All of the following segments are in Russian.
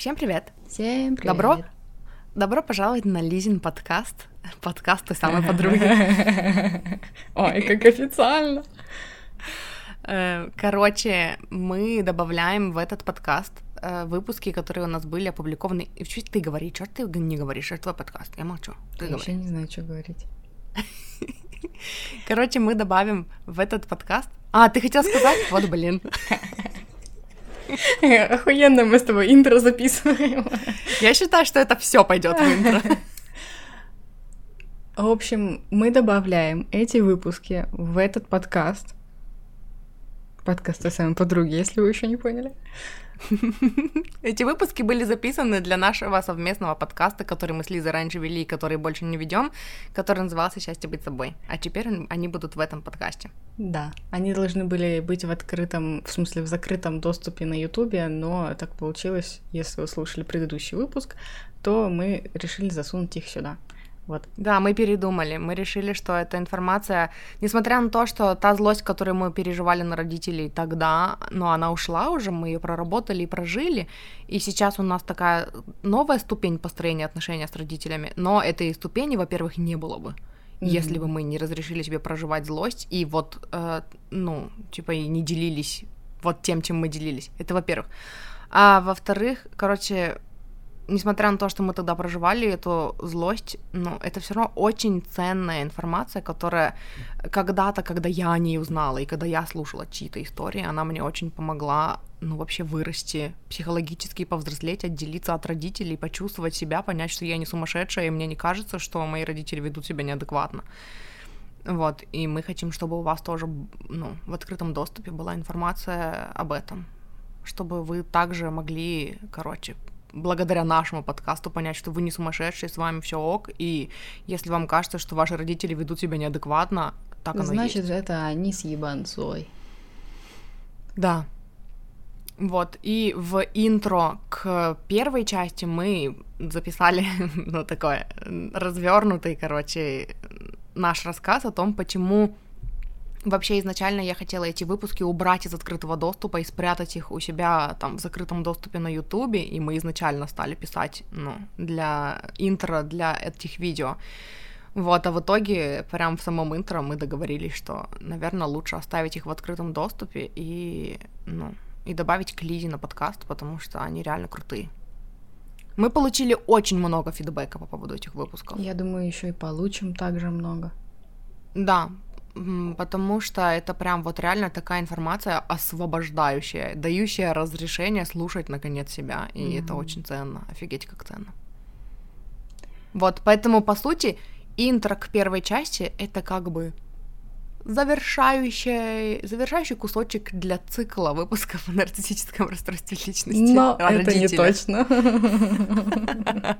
Всем привет! Всем привет! Добро, добро пожаловать на Лизин подкаст. Подкаст той самой подруги. Ой, как официально! Э, короче, мы добавляем в этот подкаст э, выпуски, которые у нас были опубликованы. И что ты говоришь? Что ты не говоришь? Это твой подкаст. Я молчу. Ты Я вообще не знаю, что говорить. Короче, мы добавим в этот подкаст... А, ты хотел сказать? Вот, блин. Охуенно мы с тобой интро записываем. Я считаю, что это все пойдет в интро. В общем, мы добавляем эти выпуски в этот подкаст. Подкаст той самой подруги, если вы еще не поняли. Эти выпуски были записаны для нашего совместного подкаста, который мы с Лизой раньше вели и который больше не ведем, который назывался «Счастье быть собой». А теперь они будут в этом подкасте. Да, они должны были быть в открытом, в смысле в закрытом доступе на Ютубе, но так получилось, если вы слушали предыдущий выпуск, то мы решили засунуть их сюда. Вот. Да, мы передумали. Мы решили, что эта информация, несмотря на то, что та злость, которую мы переживали на родителей тогда, но она ушла уже, мы ее проработали и прожили, и сейчас у нас такая новая ступень построения отношений с родителями, но этой ступени, во-первых, не было бы. Mm-hmm. Если бы мы не разрешили себе проживать злость и вот, э, ну, типа, и не делились вот тем, чем мы делились. Это во-первых. А во-вторых, короче, несмотря на то, что мы тогда проживали эту злость, ну, это все равно очень ценная информация, которая когда-то, когда я о ней узнала, и когда я слушала чьи-то истории, она мне очень помогла, ну, вообще вырасти психологически, повзрослеть, отделиться от родителей, почувствовать себя, понять, что я не сумасшедшая, и мне не кажется, что мои родители ведут себя неадекватно. Вот, и мы хотим, чтобы у вас тоже, ну, в открытом доступе была информация об этом, чтобы вы также могли, короче, благодаря нашему подкасту понять, что вы не сумасшедшие, с вами все ок, и если вам кажется, что ваши родители ведут себя неадекватно, так оно Значит, есть. это они с ебанцой. Да. Вот, и в интро к первой части мы записали, ну, такой развернутый, короче, наш рассказ о том, почему Вообще изначально я хотела эти выпуски убрать из открытого доступа и спрятать их у себя там в закрытом доступе на Ютубе, и мы изначально стали писать, ну, для интро, для этих видео. Вот, а в итоге, прям в самом интро мы договорились, что, наверное, лучше оставить их в открытом доступе и, ну, и добавить к Лизе на подкаст, потому что они реально крутые. Мы получили очень много фидбэка по поводу этих выпусков. Я думаю, еще и получим также много. Да, потому что это прям вот реально такая информация освобождающая, дающая разрешение слушать наконец себя, и mm-hmm. это очень ценно, офигеть как ценно. Вот, поэтому по сути интро к первой части это как бы завершающий, завершающий кусочек для цикла выпусков о нарциссическом расстройстве личности. Но это не точно.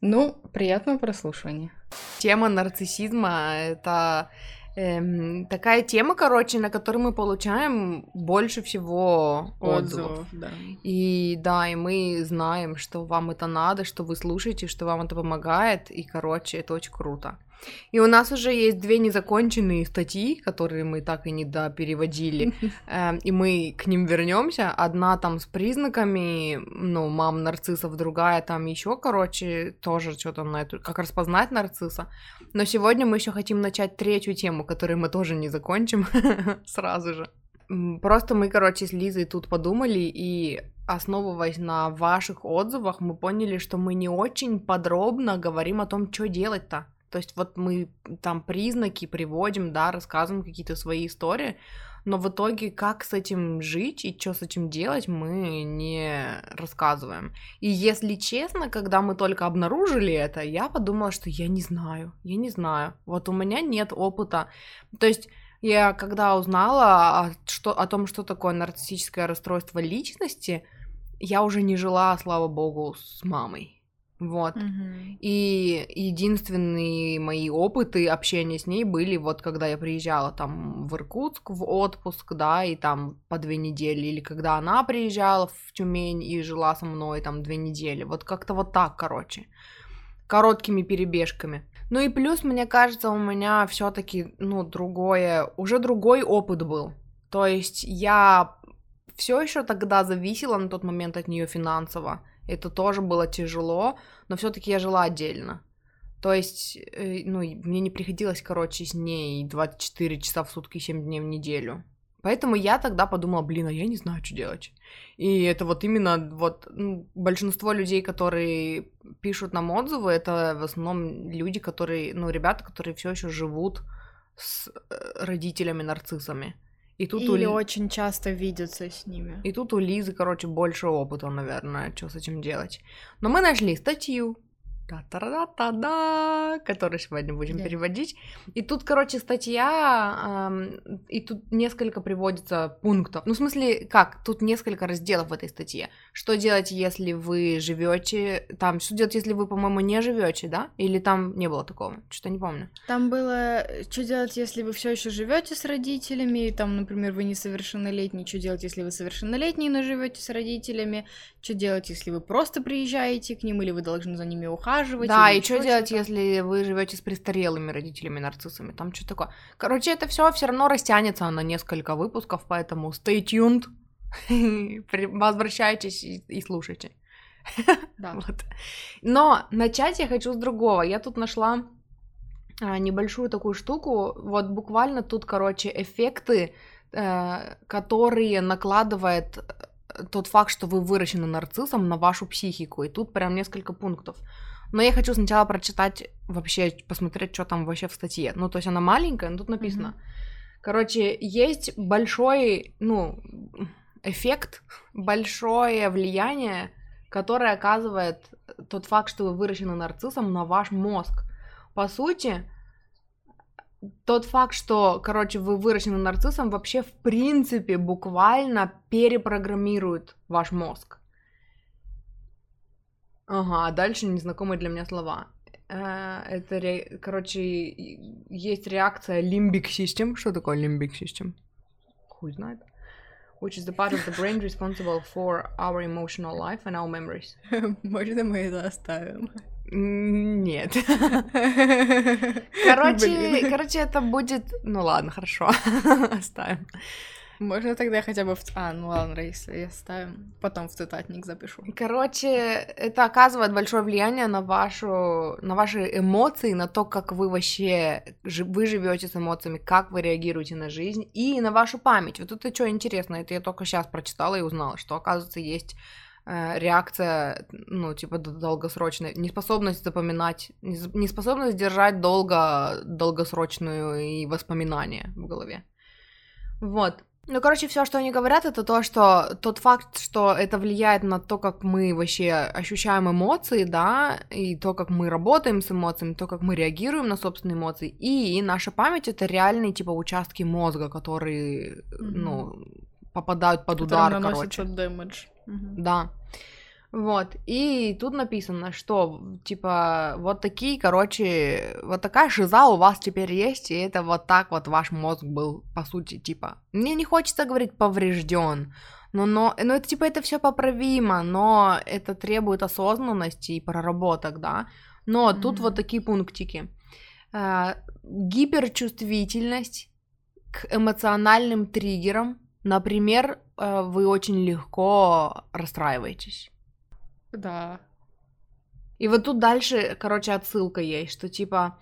Ну, приятного прослушивания. Тема нарциссизма — это эм, такая тема, короче, на которую мы получаем больше всего отзывов. отзывов да. И да, и мы знаем, что вам это надо, что вы слушаете, что вам это помогает, и, короче, это очень круто. И у нас уже есть две незаконченные статьи, которые мы так и не допереводили, эм, и мы к ним вернемся. Одна там с признаками, ну, мам нарциссов, другая там еще, короче, тоже что-то на эту, как распознать нарцисса. Но сегодня мы еще хотим начать третью тему, которую мы тоже не закончим сразу же. Просто мы, короче, с Лизой тут подумали и основываясь на ваших отзывах, мы поняли, что мы не очень подробно говорим о том, что делать-то. То есть вот мы там признаки приводим, да, рассказываем какие-то свои истории, но в итоге как с этим жить и что с этим делать, мы не рассказываем. И если честно, когда мы только обнаружили это, я подумала, что я не знаю, я не знаю. Вот у меня нет опыта. То есть я когда узнала о, что, о том, что такое нарциссическое расстройство личности, я уже не жила, слава богу, с мамой. Вот. Угу. И единственные мои опыты общения с ней были вот когда я приезжала там в Иркутск в отпуск, да, и там по две недели, или когда она приезжала в Тюмень и жила со мной там две недели. Вот как-то вот так, короче. Короткими перебежками. Ну и плюс, мне кажется, у меня все-таки, ну, другое, уже другой опыт был. То есть я все еще тогда зависела на тот момент от нее финансово. Это тоже было тяжело, но все-таки я жила отдельно. То есть, э, ну, мне не приходилось, короче, с ней 24 часа в сутки, 7 дней в неделю. Поэтому я тогда подумала, блин, а я не знаю, что делать. И это вот именно вот ну, большинство людей, которые пишут нам отзывы, это в основном люди, которые, ну, ребята, которые все еще живут с э, родителями-нарциссами. И тут Или у... очень часто видятся с ними. И тут у Лизы, короче, больше опыта, наверное, что с этим делать. Но мы нашли статью та-та-да-та-да, который сегодня будем yeah. переводить. И тут, короче, статья, эм, и тут несколько приводится пунктов. Ну, в смысле, как? Тут несколько разделов в этой статье. Что делать, если вы живете там? Что делать, если вы, по-моему, не живете, да? Или там не было такого? Что-то не помню. Там было, что делать, если вы все еще живете с родителями, и там, например, вы несовершеннолетний, что делать, если вы совершеннолетний, но живете с родителями, что делать, если вы просто приезжаете к ним, или вы должны за ними ухаживать, ухаживать. Да, и что делать, если вы живете с престарелыми родителями-нарциссами? Там что такое? Короче, это все все равно растянется на несколько выпусков, поэтому stay tuned. Возвращайтесь и, и слушайте. Да. вот. Но начать я хочу с другого. Я тут нашла а, небольшую такую штуку. Вот буквально тут, короче, эффекты, э, которые накладывает э, тот факт, что вы выращены нарциссом на вашу психику. И тут прям несколько пунктов. Но я хочу сначала прочитать, вообще посмотреть, что там вообще в статье. Ну, то есть она маленькая, но тут написано. Mm-hmm. Короче, есть большой, ну, эффект, большое влияние, которое оказывает тот факт, что вы выращены нарциссом на ваш мозг. По сути, тот факт, что, короче, вы выращены нарциссом, вообще в принципе буквально перепрограммирует ваш мозг. Ага, а дальше незнакомые для меня слова. Э, это, ре... короче, есть реакция limbic system. Что такое limbic system? Хуй знает. Which is the part of the brain responsible for our emotional life and our memories. Можно мы это оставим? Нет. Короче, короче, это будет... Ну ладно, хорошо. Оставим. Можно тогда хотя бы в... А, ну ладно, Раиса, я ставим. Потом в цитатник запишу. Короче, это оказывает большое влияние на вашу, на ваши эмоции, на то, как вы вообще вы живете с эмоциями, как вы реагируете на жизнь и на вашу память. Вот это что интересно, это я только сейчас прочитала и узнала, что оказывается есть э, реакция, ну, типа, долгосрочная, неспособность запоминать, неспособность держать долго, долгосрочную и воспоминания в голове. Вот. Ну, короче, все, что они говорят, это то, что тот факт, что это влияет на то, как мы вообще ощущаем эмоции, да, и то, как мы работаем с эмоциями, то, как мы реагируем на собственные эмоции, и наша память это реальные типа участки мозга, которые, mm-hmm. ну, попадают под удар, короче. Damage. Mm-hmm. Да. Вот, и тут написано, что, типа, вот такие, короче, вот такая шиза у вас теперь есть, и это вот так вот ваш мозг был, по сути, типа, мне не хочется говорить поврежден, но, но, но это, типа, это все поправимо, но это требует осознанности и проработок, да, но mm-hmm. тут вот такие пунктики. Э, гиперчувствительность к эмоциональным триггерам, например, э, вы очень легко расстраиваетесь да. И вот тут дальше, короче, отсылка есть, что типа,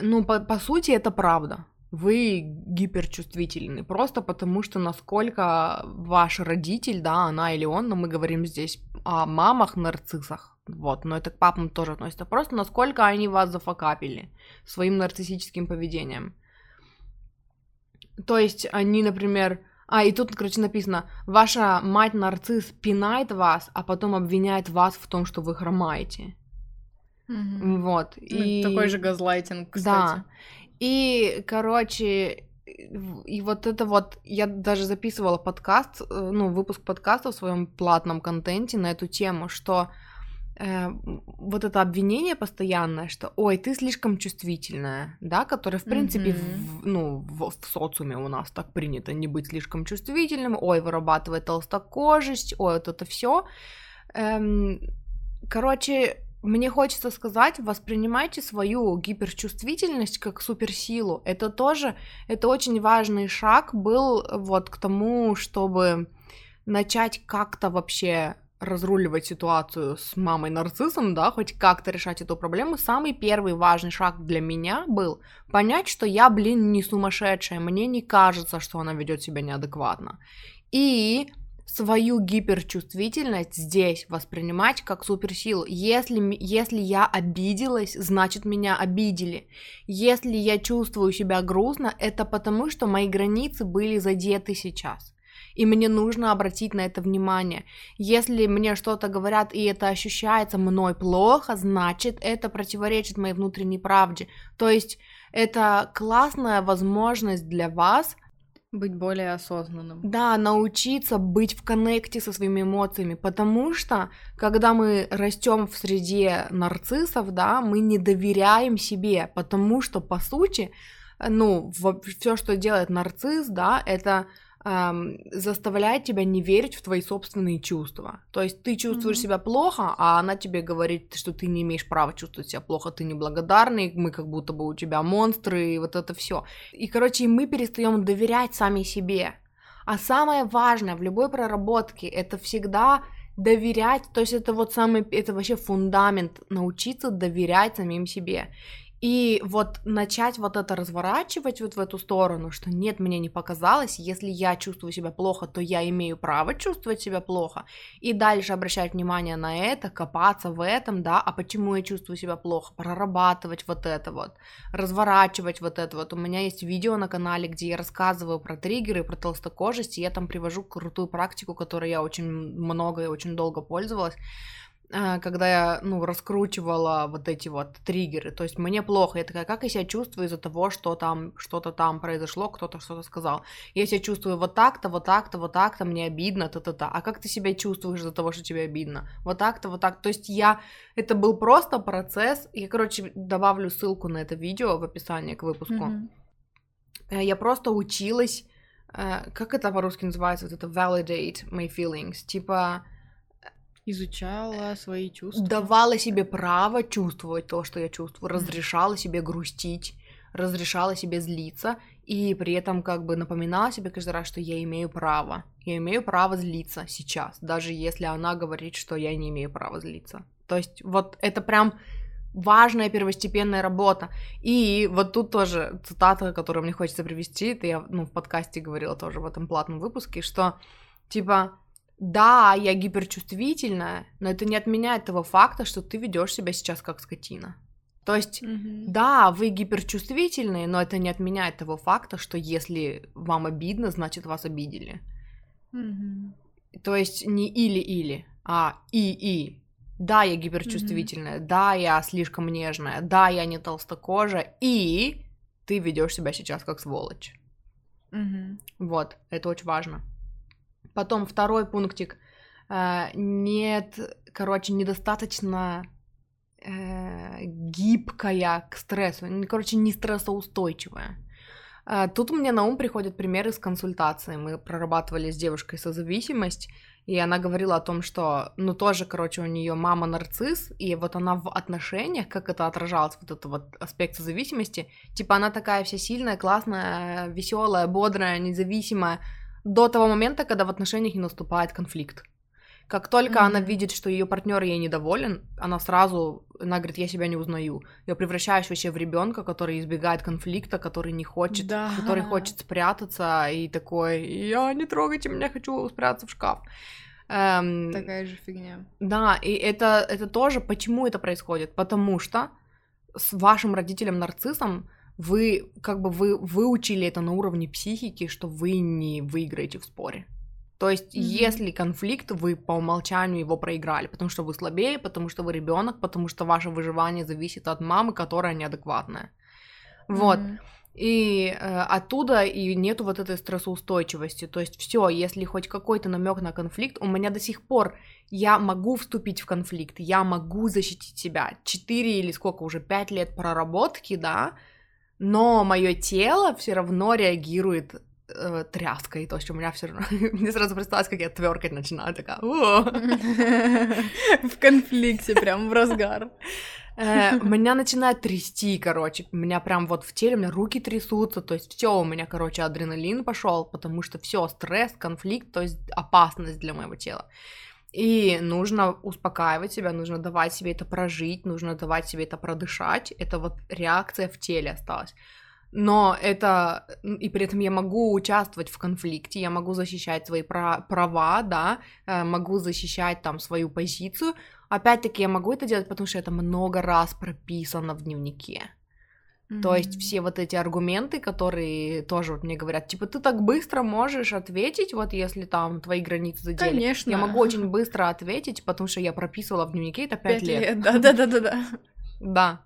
ну, по, по сути, это правда. Вы гиперчувствительны, просто потому что насколько ваш родитель, да, она или он, но мы говорим здесь о мамах-нарциссах, вот, но это к папам тоже относится, просто насколько они вас зафакапили своим нарциссическим поведением. То есть они, например, а, и тут, короче, написано, ваша мать-нарцисс пинает вас, а потом обвиняет вас в том, что вы хромаете. Mm-hmm. Вот. Ну, и... Такой же газлайтинг, кстати. Да. И, короче, и вот это вот, я даже записывала подкаст, э, ну, выпуск подкаста в своем платном контенте на эту тему, что э, вот это обвинение постоянное, что ой, ты слишком чувствительная, да, которое, в принципе, mm-hmm. в, ну, в, в социуме у нас так принято не быть слишком чувствительным, ой, вырабатывает толстокожесть, ой, вот это все. Эм, короче, мне хочется сказать, воспринимайте свою гиперчувствительность как суперсилу. Это тоже, это очень важный шаг был вот к тому, чтобы начать как-то вообще разруливать ситуацию с мамой-нарциссом, да, хоть как-то решать эту проблему, самый первый важный шаг для меня был понять, что я, блин, не сумасшедшая, мне не кажется, что она ведет себя неадекватно. И свою гиперчувствительность здесь воспринимать как суперсилу. Если, если я обиделась, значит меня обидели. Если я чувствую себя грустно, это потому, что мои границы были задеты сейчас и мне нужно обратить на это внимание. Если мне что-то говорят, и это ощущается мной плохо, значит, это противоречит моей внутренней правде. То есть это классная возможность для вас быть более осознанным. Да, научиться быть в коннекте со своими эмоциями, потому что когда мы растем в среде нарциссов, да, мы не доверяем себе, потому что по сути, ну, все, что делает нарцисс, да, это эм, заставляет тебя не верить в твои собственные чувства. То есть ты чувствуешь mm-hmm. себя плохо, а она тебе говорит, что ты не имеешь права чувствовать себя плохо, ты неблагодарный, мы как будто бы у тебя монстры, и вот это все. И, короче, мы перестаем доверять сами себе. А самое важное в любой проработке это всегда доверять, то есть это вот самый, это вообще фундамент, научиться доверять самим себе. И вот начать вот это разворачивать вот в эту сторону, что нет, мне не показалось, если я чувствую себя плохо, то я имею право чувствовать себя плохо. И дальше обращать внимание на это, копаться в этом, да, а почему я чувствую себя плохо, прорабатывать вот это вот, разворачивать вот это вот. У меня есть видео на канале, где я рассказываю про триггеры, про толстокожесть, и я там привожу крутую практику, которой я очень много и очень долго пользовалась когда я, ну, раскручивала вот эти вот триггеры, то есть мне плохо, я такая, как я себя чувствую из-за того, что там, что-то там произошло, кто-то что-то сказал, я себя чувствую вот так-то, вот так-то, вот так-то, мне обидно, та-та-та, а как ты себя чувствуешь из-за того, что тебе обидно, вот так-то, вот так, то есть я, это был просто процесс, я, короче, добавлю ссылку на это видео в описании к выпуску, mm-hmm. я просто училась, э, как это по-русски называется, вот это validate my feelings, типа Изучала свои чувства. Давала себе право чувствовать то, что я чувствую. Разрешала себе грустить, разрешала себе злиться. И при этом как бы напоминала себе каждый раз, что я имею право. Я имею право злиться сейчас, даже если она говорит, что я не имею права злиться. То есть вот это прям важная первостепенная работа. И вот тут тоже цитата, которую мне хочется привести, это я ну, в подкасте говорила тоже в этом платном выпуске, что типа да, я гиперчувствительная, но это не отменяет того факта, что ты ведешь себя сейчас как скотина. То есть, mm-hmm. да, вы гиперчувствительные, но это не отменяет того факта, что если вам обидно, значит вас обидели. Mm-hmm. То есть не или-или, а и-и. Да, я гиперчувствительная, mm-hmm. да, я слишком нежная, да, я не толстокожая, и ты ведешь себя сейчас как сволочь. Mm-hmm. Вот, это очень важно. Потом второй пунктик. Э, нет, короче, недостаточно э, гибкая к стрессу, короче, не стрессоустойчивая. Э, тут мне на ум приходят примеры с консультацией. Мы прорабатывали с девушкой созависимость, и она говорила о том, что, ну, тоже, короче, у нее мама нарцисс, и вот она в отношениях, как это отражалось, вот этот вот аспект зависимости, типа она такая вся сильная, классная, веселая, бодрая, независимая, до того момента, когда в отношениях не наступает конфликт. Как только mm-hmm. она видит, что ее партнер ей недоволен, она сразу, она говорит, я себя не узнаю. Я превращаюсь вообще в ребенка, который избегает конфликта, который не хочет, да. который хочет спрятаться и такой, я не трогайте меня, хочу спрятаться в шкаф. Эм, Такая же фигня. Да, и это, это тоже, почему это происходит? Потому что с вашим родителем-нарциссом вы как бы вы выучили это на уровне психики, что вы не выиграете в споре. То есть, mm-hmm. если конфликт, вы по умолчанию его проиграли, потому что вы слабее, потому что вы ребенок, потому что ваше выживание зависит от мамы, которая неадекватная. Вот. Mm-hmm. И э, оттуда и нету вот этой стрессоустойчивости. То есть все, если хоть какой-то намек на конфликт, у меня до сих пор я могу вступить в конфликт, я могу защитить себя. Четыре или сколько уже пять лет проработки, да, но мое тело все равно реагирует э, тряской, то есть у меня все равно... Мне сразу представилось, как я тверкать начинаю, такая... В конфликте, прям в разгар. Э, меня начинает трясти, короче, меня прям вот в теле, у меня руки трясутся, то есть все у меня, короче, адреналин пошел, потому что все стресс, конфликт, то есть опасность для моего тела. И нужно успокаивать себя, нужно давать себе это прожить, нужно давать себе это продышать. Это вот реакция в теле осталась. Но это... И при этом я могу участвовать в конфликте, я могу защищать свои права, да, э, могу защищать там свою позицию. Опять-таки я могу это делать, потому что это много раз прописано в дневнике. Mm-hmm. То есть все вот эти аргументы, которые тоже вот мне говорят, типа, ты так быстро можешь ответить, вот если там твои границы задели. Конечно. Я могу очень быстро ответить, потому что я прописывала в дневнике это 5, 5 лет. лет. Да-да-да-да-да. Да.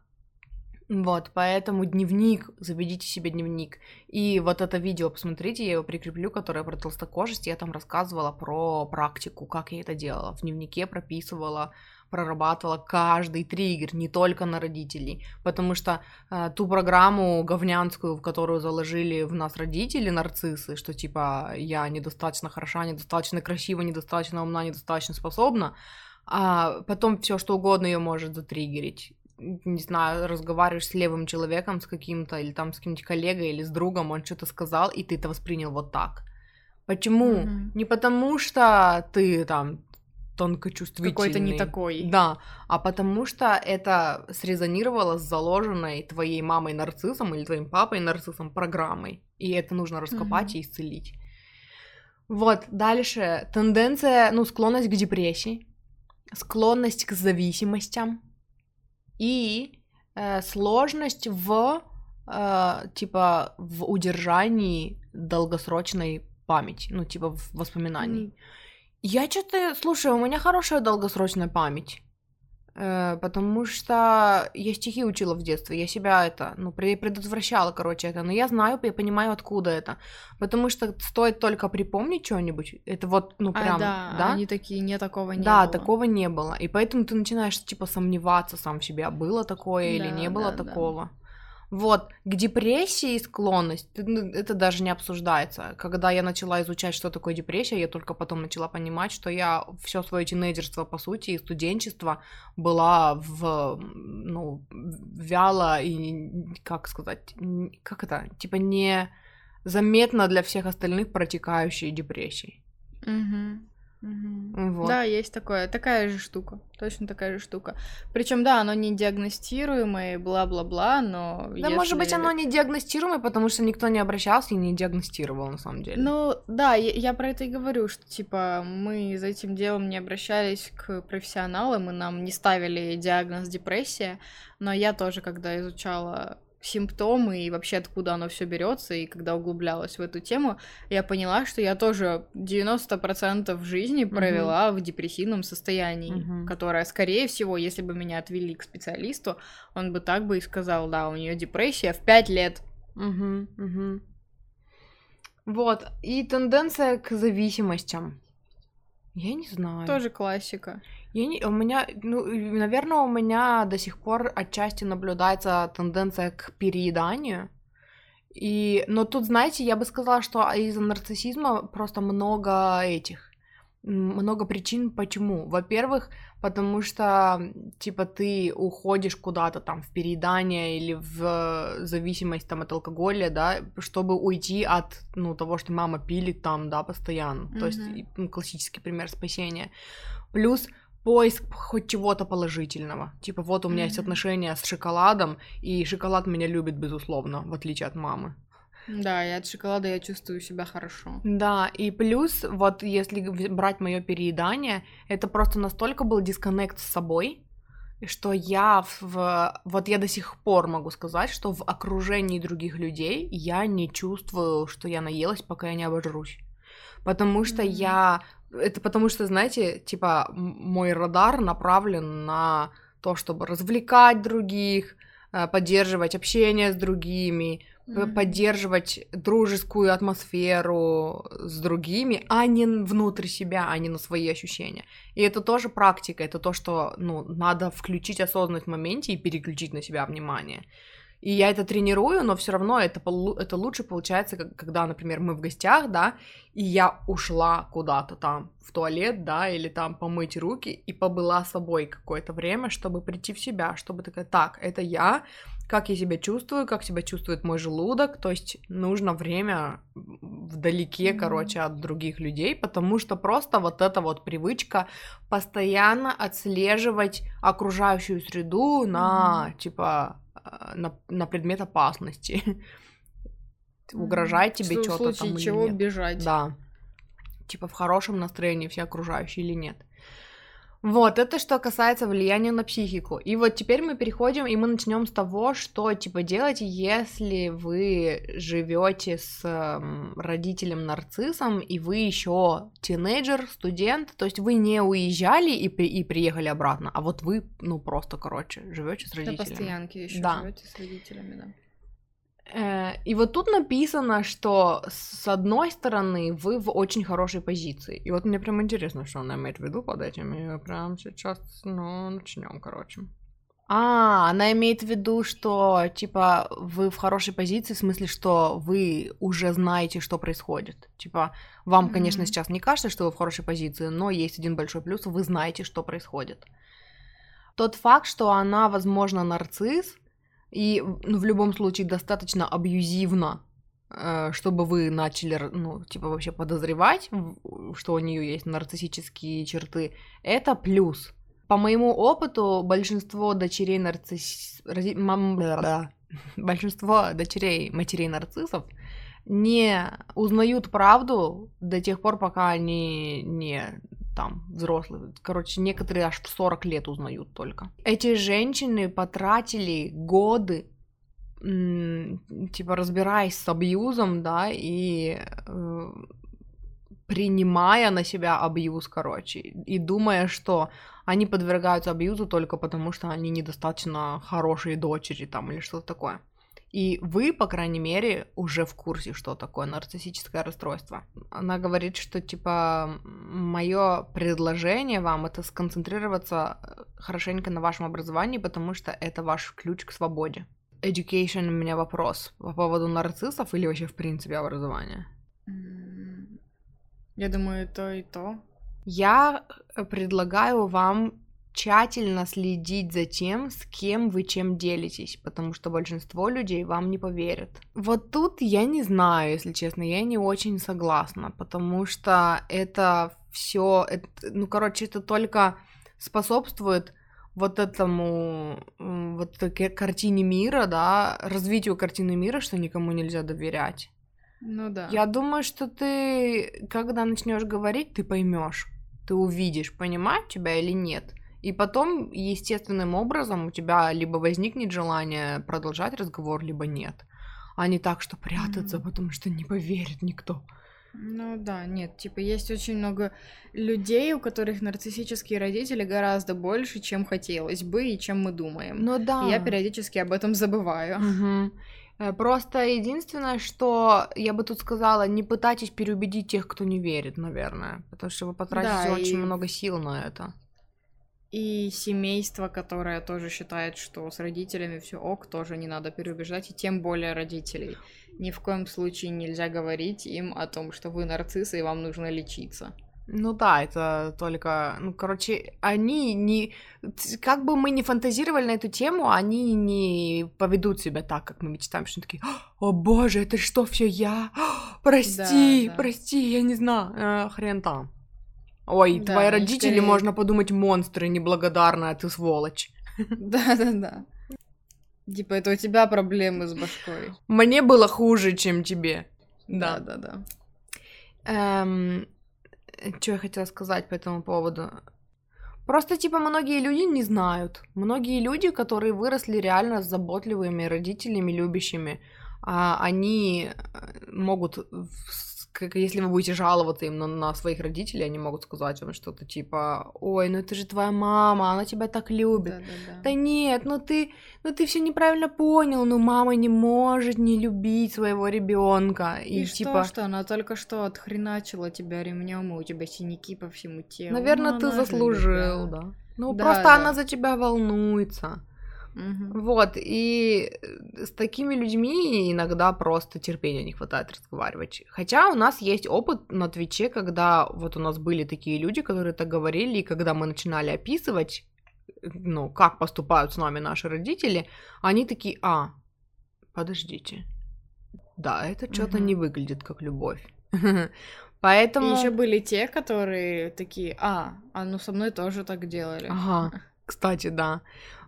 Вот, поэтому дневник, заведите себе дневник. И вот это видео, посмотрите, я его прикреплю, которое про толстокожесть, я там рассказывала про практику, как я это делала. В дневнике прописывала прорабатывала каждый триггер, не только на родителей, потому что э, ту программу говнянскую, в которую заложили в нас родители, нарциссы, что типа я недостаточно хороша, недостаточно красива, недостаточно умна, недостаточно способна, а потом все что угодно ее может затриггерить не знаю, разговариваешь с левым человеком, с каким-то, или там с каким-нибудь коллегой, или с другом, он что-то сказал, и ты это воспринял вот так. Почему? Mm-hmm. Не потому что ты там тонкочувствительный. Какой-то не такой. Да, а потому что это срезонировало с заложенной твоей мамой нарциссом или твоим папой нарциссом программой. И это нужно раскопать mm-hmm. и исцелить. Вот, дальше. Тенденция, ну, склонность к депрессии, склонность к зависимостям и э, сложность в, э, типа, в удержании долгосрочной памяти, ну, типа, в воспоминаний. Mm-hmm. Я что-то, слушай, у меня хорошая долгосрочная память. Э, потому что я стихи учила в детстве, я себя это, ну, предотвращала, короче, это, но я знаю, я понимаю, откуда это, потому что стоит только припомнить что-нибудь, это вот, ну, прям, а, да, да, они такие, не такого не да, было. Да, такого не было, и поэтому ты начинаешь, типа, сомневаться сам в себе, а было такое да, или не было да, такого. Да. Вот, к депрессии склонность, ну, это даже не обсуждается. Когда я начала изучать, что такое депрессия, я только потом начала понимать, что я все свое тинейджерство, по сути, и студенчество была в, ну, вяло и, как сказать, как это, типа не заметно для всех остальных протекающей депрессией. Угу. Угу. Вот. Да, есть такое, такая же штука, точно такая же штука. Причем, да, оно не диагностируемое, бла-бла-бла, но. Да, если... может быть, оно не диагностируемое, потому что никто не обращался и не диагностировал на самом деле. Ну, да, я, я про это и говорю, что типа мы за этим делом не обращались к профессионалам, и нам не ставили диагноз депрессия. Но я тоже, когда изучала симптомы и вообще откуда оно все берется, и когда углублялась в эту тему, я поняла, что я тоже 90% жизни провела mm-hmm. в депрессивном состоянии, mm-hmm. которое, скорее всего, если бы меня отвели к специалисту, он бы так бы и сказал, да, у нее депрессия в 5 лет. Mm-hmm. Mm-hmm. Вот, и тенденция к зависимостям. Я не знаю. Тоже классика. Я не, у меня, ну, наверное, у меня до сих пор отчасти наблюдается тенденция к перееданию. И, но тут, знаете, я бы сказала, что из-за нарциссизма просто много этих, много причин, почему. Во-первых, потому что, типа, ты уходишь куда-то там в переедание или в зависимость там от алкоголя, да, чтобы уйти от, ну, того, что мама пилит там, да, постоянно. Mm-hmm. То есть, ну, классический пример спасения. Плюс поиск хоть чего-то положительного. Типа, вот у меня mm-hmm. есть отношения с шоколадом, и шоколад меня любит, безусловно, в отличие от мамы. Да, и от шоколада я чувствую себя хорошо. Да, и плюс, вот если брать мое переедание, это просто настолько был дисконнект с собой, что я в... Вот я до сих пор могу сказать, что в окружении других людей я не чувствую, что я наелась, пока я не обожрусь. Потому что я это потому что, знаете, типа, мой радар направлен на то, чтобы развлекать других, э, поддерживать общение с другими, mm-hmm. поддерживать дружескую атмосферу с другими, а не внутрь себя, а не на свои ощущения. И это тоже практика, это то, что ну, надо включить осознанность в моменте и переключить на себя внимание. И я это тренирую, но все равно это, это лучше получается, когда, например, мы в гостях, да, и я ушла куда-то там в туалет, да, или там помыть руки, и побыла собой какое-то время, чтобы прийти в себя, чтобы такая, так, это я, как я себя чувствую, как себя чувствует мой желудок, то есть нужно время вдалеке, Мгм. короче, от других людей, потому что просто вот эта вот привычка постоянно отслеживать окружающую среду на, Мгм. типа, на, на предмет опасности. Мгм. Угрожает тебе что-то там случае или чего нет. бежать. Да. Типа в хорошем настроении все окружающие или нет. Вот, это что касается влияния на психику. И вот теперь мы переходим, и мы начнем с того, что типа делать, если вы живете с эм, родителем нарциссом, и вы еще тинейджер, студент, то есть вы не уезжали и, при- и приехали обратно, а вот вы, ну просто, короче, живете с На родителями. постоянке еще Да. живете с родителями, да. Э, И вот тут написано, что с одной стороны вы в очень хорошей позиции. И вот мне прям интересно, что она имеет в виду под этим. И прям сейчас, ну, начнем, короче. А, она имеет в виду, что, типа, вы в хорошей позиции, в смысле, что вы уже знаете, что происходит. Типа, вам, конечно, Мгм. сейчас не кажется, что вы в хорошей позиции, но есть один большой плюс, вы знаете, что происходит. Тот факт, что она, возможно, нарцисс, и ну, в любом случае достаточно абьюзивно, э, чтобы вы начали, ну, типа, вообще подозревать, что у нее есть нарциссические черты, это плюс. По моему опыту, большинство дочерей нарцисс... большинство дочерей матерей нарциссов не узнают правду до тех пор, пока они не там взрослые. Короче, некоторые аж в 40 лет узнают только. Эти женщины потратили годы, типа, разбираясь с абьюзом, да, и э, принимая на себя абьюз, короче, и думая, что они подвергаются абьюзу только потому, что они недостаточно хорошие дочери там или что-то такое. И вы, по крайней мере, уже в курсе, что такое нарциссическое расстройство. Она говорит, что, типа, мое предложение вам это сконцентрироваться э, хорошенько на вашем образовании, потому что это ваш ключ к свободе. Education у меня вопрос по поводу нарциссов или вообще в принципе образования. Я думаю, и то, и то. Я предлагаю вам тщательно следить за тем, с кем вы чем делитесь, потому что большинство людей вам не поверят. Вот тут я не знаю, если честно, я не очень согласна, потому что это все, ну, короче, это только способствует вот этому, вот такой картине мира, да, развитию картины мира, что никому нельзя доверять. Ну да. Я думаю, что ты, когда начнешь говорить, ты поймешь, ты увидишь, понимать тебя или нет. И потом, естественным образом, у тебя либо возникнет желание продолжать разговор, либо нет. А не так, что прятаться, Мгм. потому что не поверит никто. Ну да, нет, типа есть очень много людей, у которых нарциссические родители гораздо больше, чем хотелось бы и чем мы думаем. Ну да. И я периодически об этом забываю. Э, Просто единственное, что я бы тут сказала, не пытайтесь переубедить тех, кто не верит, наверное, потому что вы потратите Да, очень и- много сил на это. И семейство, которое тоже считает, что с родителями все ок, тоже не надо переубеждать, и тем более родителей. Ни в коем случае нельзя говорить им о том, что вы нарциссы и вам нужно лечиться. Ну да, это только, ну, короче, они не, как бы мы ни фантазировали на эту тему, они не поведут себя так, как мы мечтаем, что они такие, о боже, это что, все я? Прости, Да, да. прости, я не знаю, Э, хрен там. Ой, Да, твои родители, скорее- можно подумать, монстры неблагодарные, а ты сволочь. Да-да-да. Типа, это у тебя проблемы с башкой. Мне было хуже, чем тебе. Да. Да-да-да. что я хотела сказать по этому поводу? Просто, типа, многие люди не знают. Многие люди, которые выросли реально с заботливыми родителями, любящими, а, они э, могут, как, если вы будете жаловаться им на, на своих родителей, они могут сказать вам что-то типа, ой, ну это же твоя мама, она тебя так любит. Да-да-да. Да нет, ну ты, ну ты все неправильно понял, ну мама не может не любить своего ребенка. И, И, что, типа, что она только что отхреначила тебя ремнем, и у тебя синяки по всему телу. Наверное, Ну, ты заслужил, любя. да. Ну, Да, просто да. она за тебя волнуется. Мгм. Вот, и э, с такими людьми иногда просто терпения не хватает разговаривать. Хотя у нас есть опыт на Твиче, когда вот у нас были такие люди, которые так говорили, и когда мы начинали описывать, э, ну, как поступают с нами наши родители, они такие, а, подождите, да, это что-то Мгм. не выглядит как любовь. Поэтому... еще были те, которые такие, а, а ну со мной тоже так делали. Ага, кстати, да.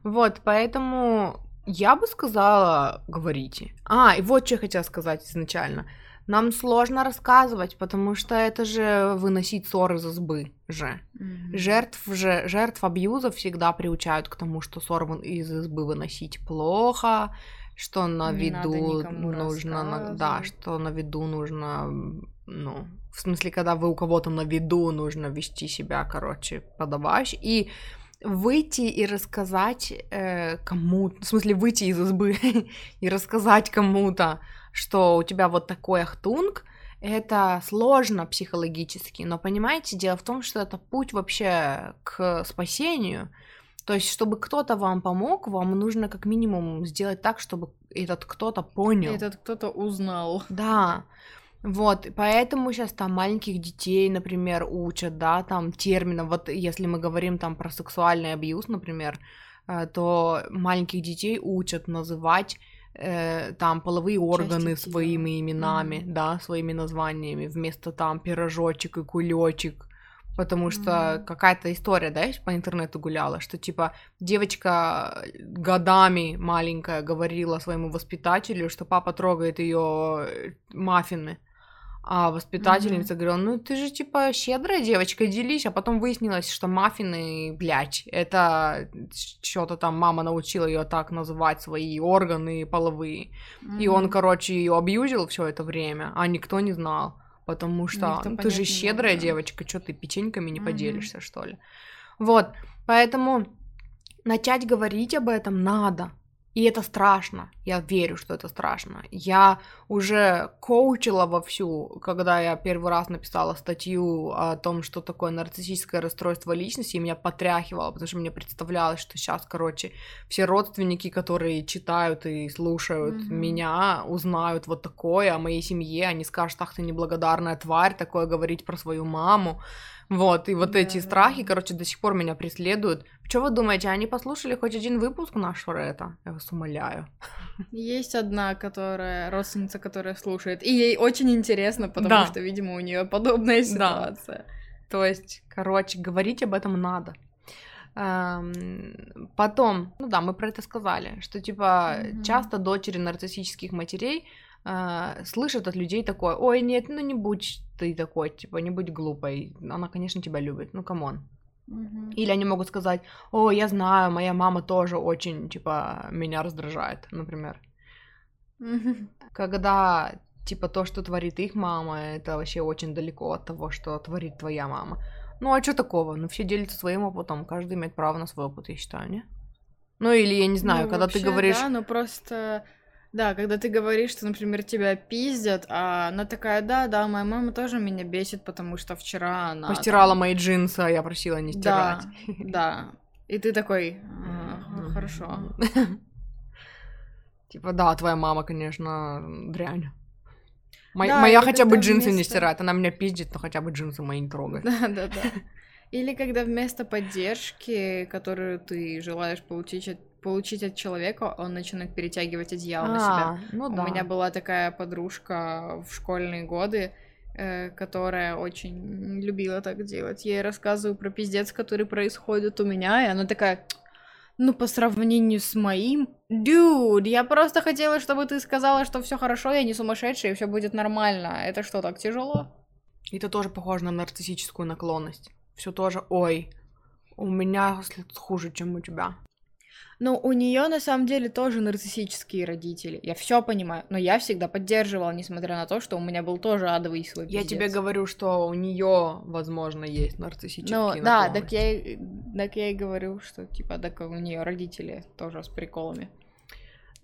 Вот, поэтому я бы сказала, говорите. А, и вот что я хотела сказать изначально. Нам сложно рассказывать, потому что это же выносить ссоры из избы же. Мгм. Жертв же, жертв абьюза всегда приучают к тому, что ссор вын- из избы выносить плохо, что на Не виду нужно, да, что на виду нужно, ну, в смысле, когда вы у кого-то на виду, нужно вести себя, короче, подавающий, и выйти и рассказать э, кому, в смысле, выйти из избы и рассказать кому-то, что у тебя вот такой ахтунг, это сложно психологически, но понимаете, дело в том, что это путь вообще к спасению. То есть, чтобы кто-то вам помог, вам нужно как минимум сделать так, чтобы этот кто-то понял. Этот кто-то узнал. Да. Вот, поэтому сейчас там маленьких детей, например, учат, да, там терминов. Вот если мы говорим там про сексуальный абьюз, например, э, то маленьких детей учат называть э, там половые органы тела. своими именами, Мгм. да, своими названиями, вместо там пирожочек и кулечек. Потому что Мгм. какая-то история, да, по интернету гуляла, что типа девочка годами маленькая говорила своему воспитателю, что папа трогает ее маффины. А воспитательница говорила, ну ты же типа щедрая девочка, делись. А потом выяснилось, что маффины, блядь, это что-то там мама научила ее так называть свои органы половые. И он, короче, ее абьюзил все это время, а никто не знал. Потому что Никто ну, ты же щедрая да. девочка, что ты печеньками не Мгм. поделишься, что ли? Вот, поэтому начать говорить об этом надо. И это страшно. Я верю, что это страшно. Я уже коучила вовсю, когда я первый раз написала статью о том, что такое нарциссическое расстройство личности, и меня потряхивало, потому что мне представлялось, что сейчас, короче, все родственники, которые читают и слушают Мгм. меня, узнают вот такое о моей семье, они скажут, ах ты неблагодарная тварь, такое говорить про свою маму. Вот, и вот эти Да-да-да. страхи, короче, до сих пор меня преследуют. Что вы думаете, они послушали хоть один выпуск нашего это? Я вас умоляю. Есть одна, которая родственница, которая слушает, и ей очень интересно, потому Да. что, видимо, у нее подобная ситуация. То есть, короче, говорить об этом надо. Эм, Потом, ну да, мы про это сказали, что типа Мгм. часто дочери нарциссических матерей э, слышат от людей такое, ой, нет, ну не будь ты такой, типа, не будь глупой, она, конечно, тебя любит, ну come on. Мгм. Или они могут сказать, о, я знаю, моя мама тоже очень, типа, меня раздражает, например. Мгм. Когда, типа, то, что творит их мама, это вообще очень далеко от того, что творит твоя мама. Ну, а что такого? Ну, все делятся своим опытом, каждый имеет право на свой опыт, я считаю, не? Ну, или, я не знаю, Ну, когда ты вообще, говоришь... Да, но просто... Да, когда ты говоришь, что, например, тебя пиздят, а она такая, да, да, моя мама тоже меня бесит, потому что вчера она... Постирала там- мои джинсы, а я просила не стирать. Да, да. И ты такой, «А, ну, хорошо. Типа, да, твоя мама, конечно, дрянь. Мо- Да, моя хотя бы джинсы не стирает, она меня пиздит, но хотя бы джинсы мои не трогает. Да, да, да. Или когда вместо поддержки, которую ты желаешь получить от, получить от человека, он начинает перетягивать одеяло на себя. А, ну У да. меня была такая подружка в школьные годы, э, которая очень любила так делать. Я ей рассказываю про пиздец, который происходит у меня, и она такая, ну, по сравнению с моим, dude, я просто хотела, чтобы ты сказала, что все хорошо, я не сумасшедшая, и все будет нормально. Это что, так тяжело? И это тоже похоже на нарциссическую наклонность. Все тоже, ой, у меня хуже, чем у тебя. Ну, у нее на самом деле тоже нарциссические родители. Я все понимаю, но я всегда поддерживала, несмотря на то, что у меня был тоже адовый свой Я пиздец. тебе говорю, что у нее, возможно, есть нарциссические Ну, да, так я, и- так я и говорю, что, типа, так у нее родители тоже с приколами.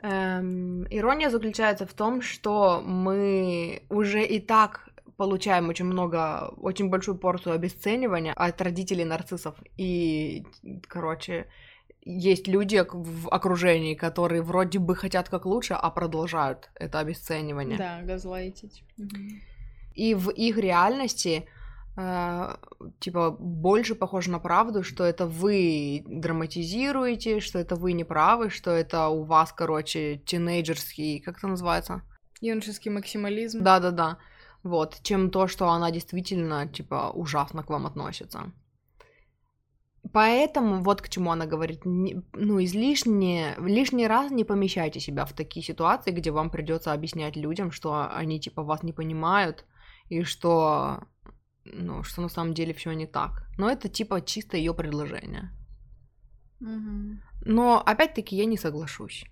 Эм, ирония заключается в том, что мы уже и так получаем очень много, очень большую порцию обесценивания от родителей нарциссов. И, короче, есть люди в окружении, которые вроде бы хотят как лучше, а продолжают это обесценивание. Да, газлайтить. И в их реальности э, типа больше похоже на правду, что это вы драматизируете, что это вы не правы, что это у вас, короче, тинейджерский, как это называется? Юношеский максимализм. Да-да-да. Вот, чем то, что она действительно, типа, ужасно к вам относится. Поэтому вот к чему она говорит, ну, излишне, лишний раз не помещайте себя в такие ситуации, где вам придется объяснять людям, что они, типа, вас не понимают, и что, ну, что на самом деле все не так. Но это, типа, чисто ее предложение. Угу. Но, опять-таки, я не соглашусь.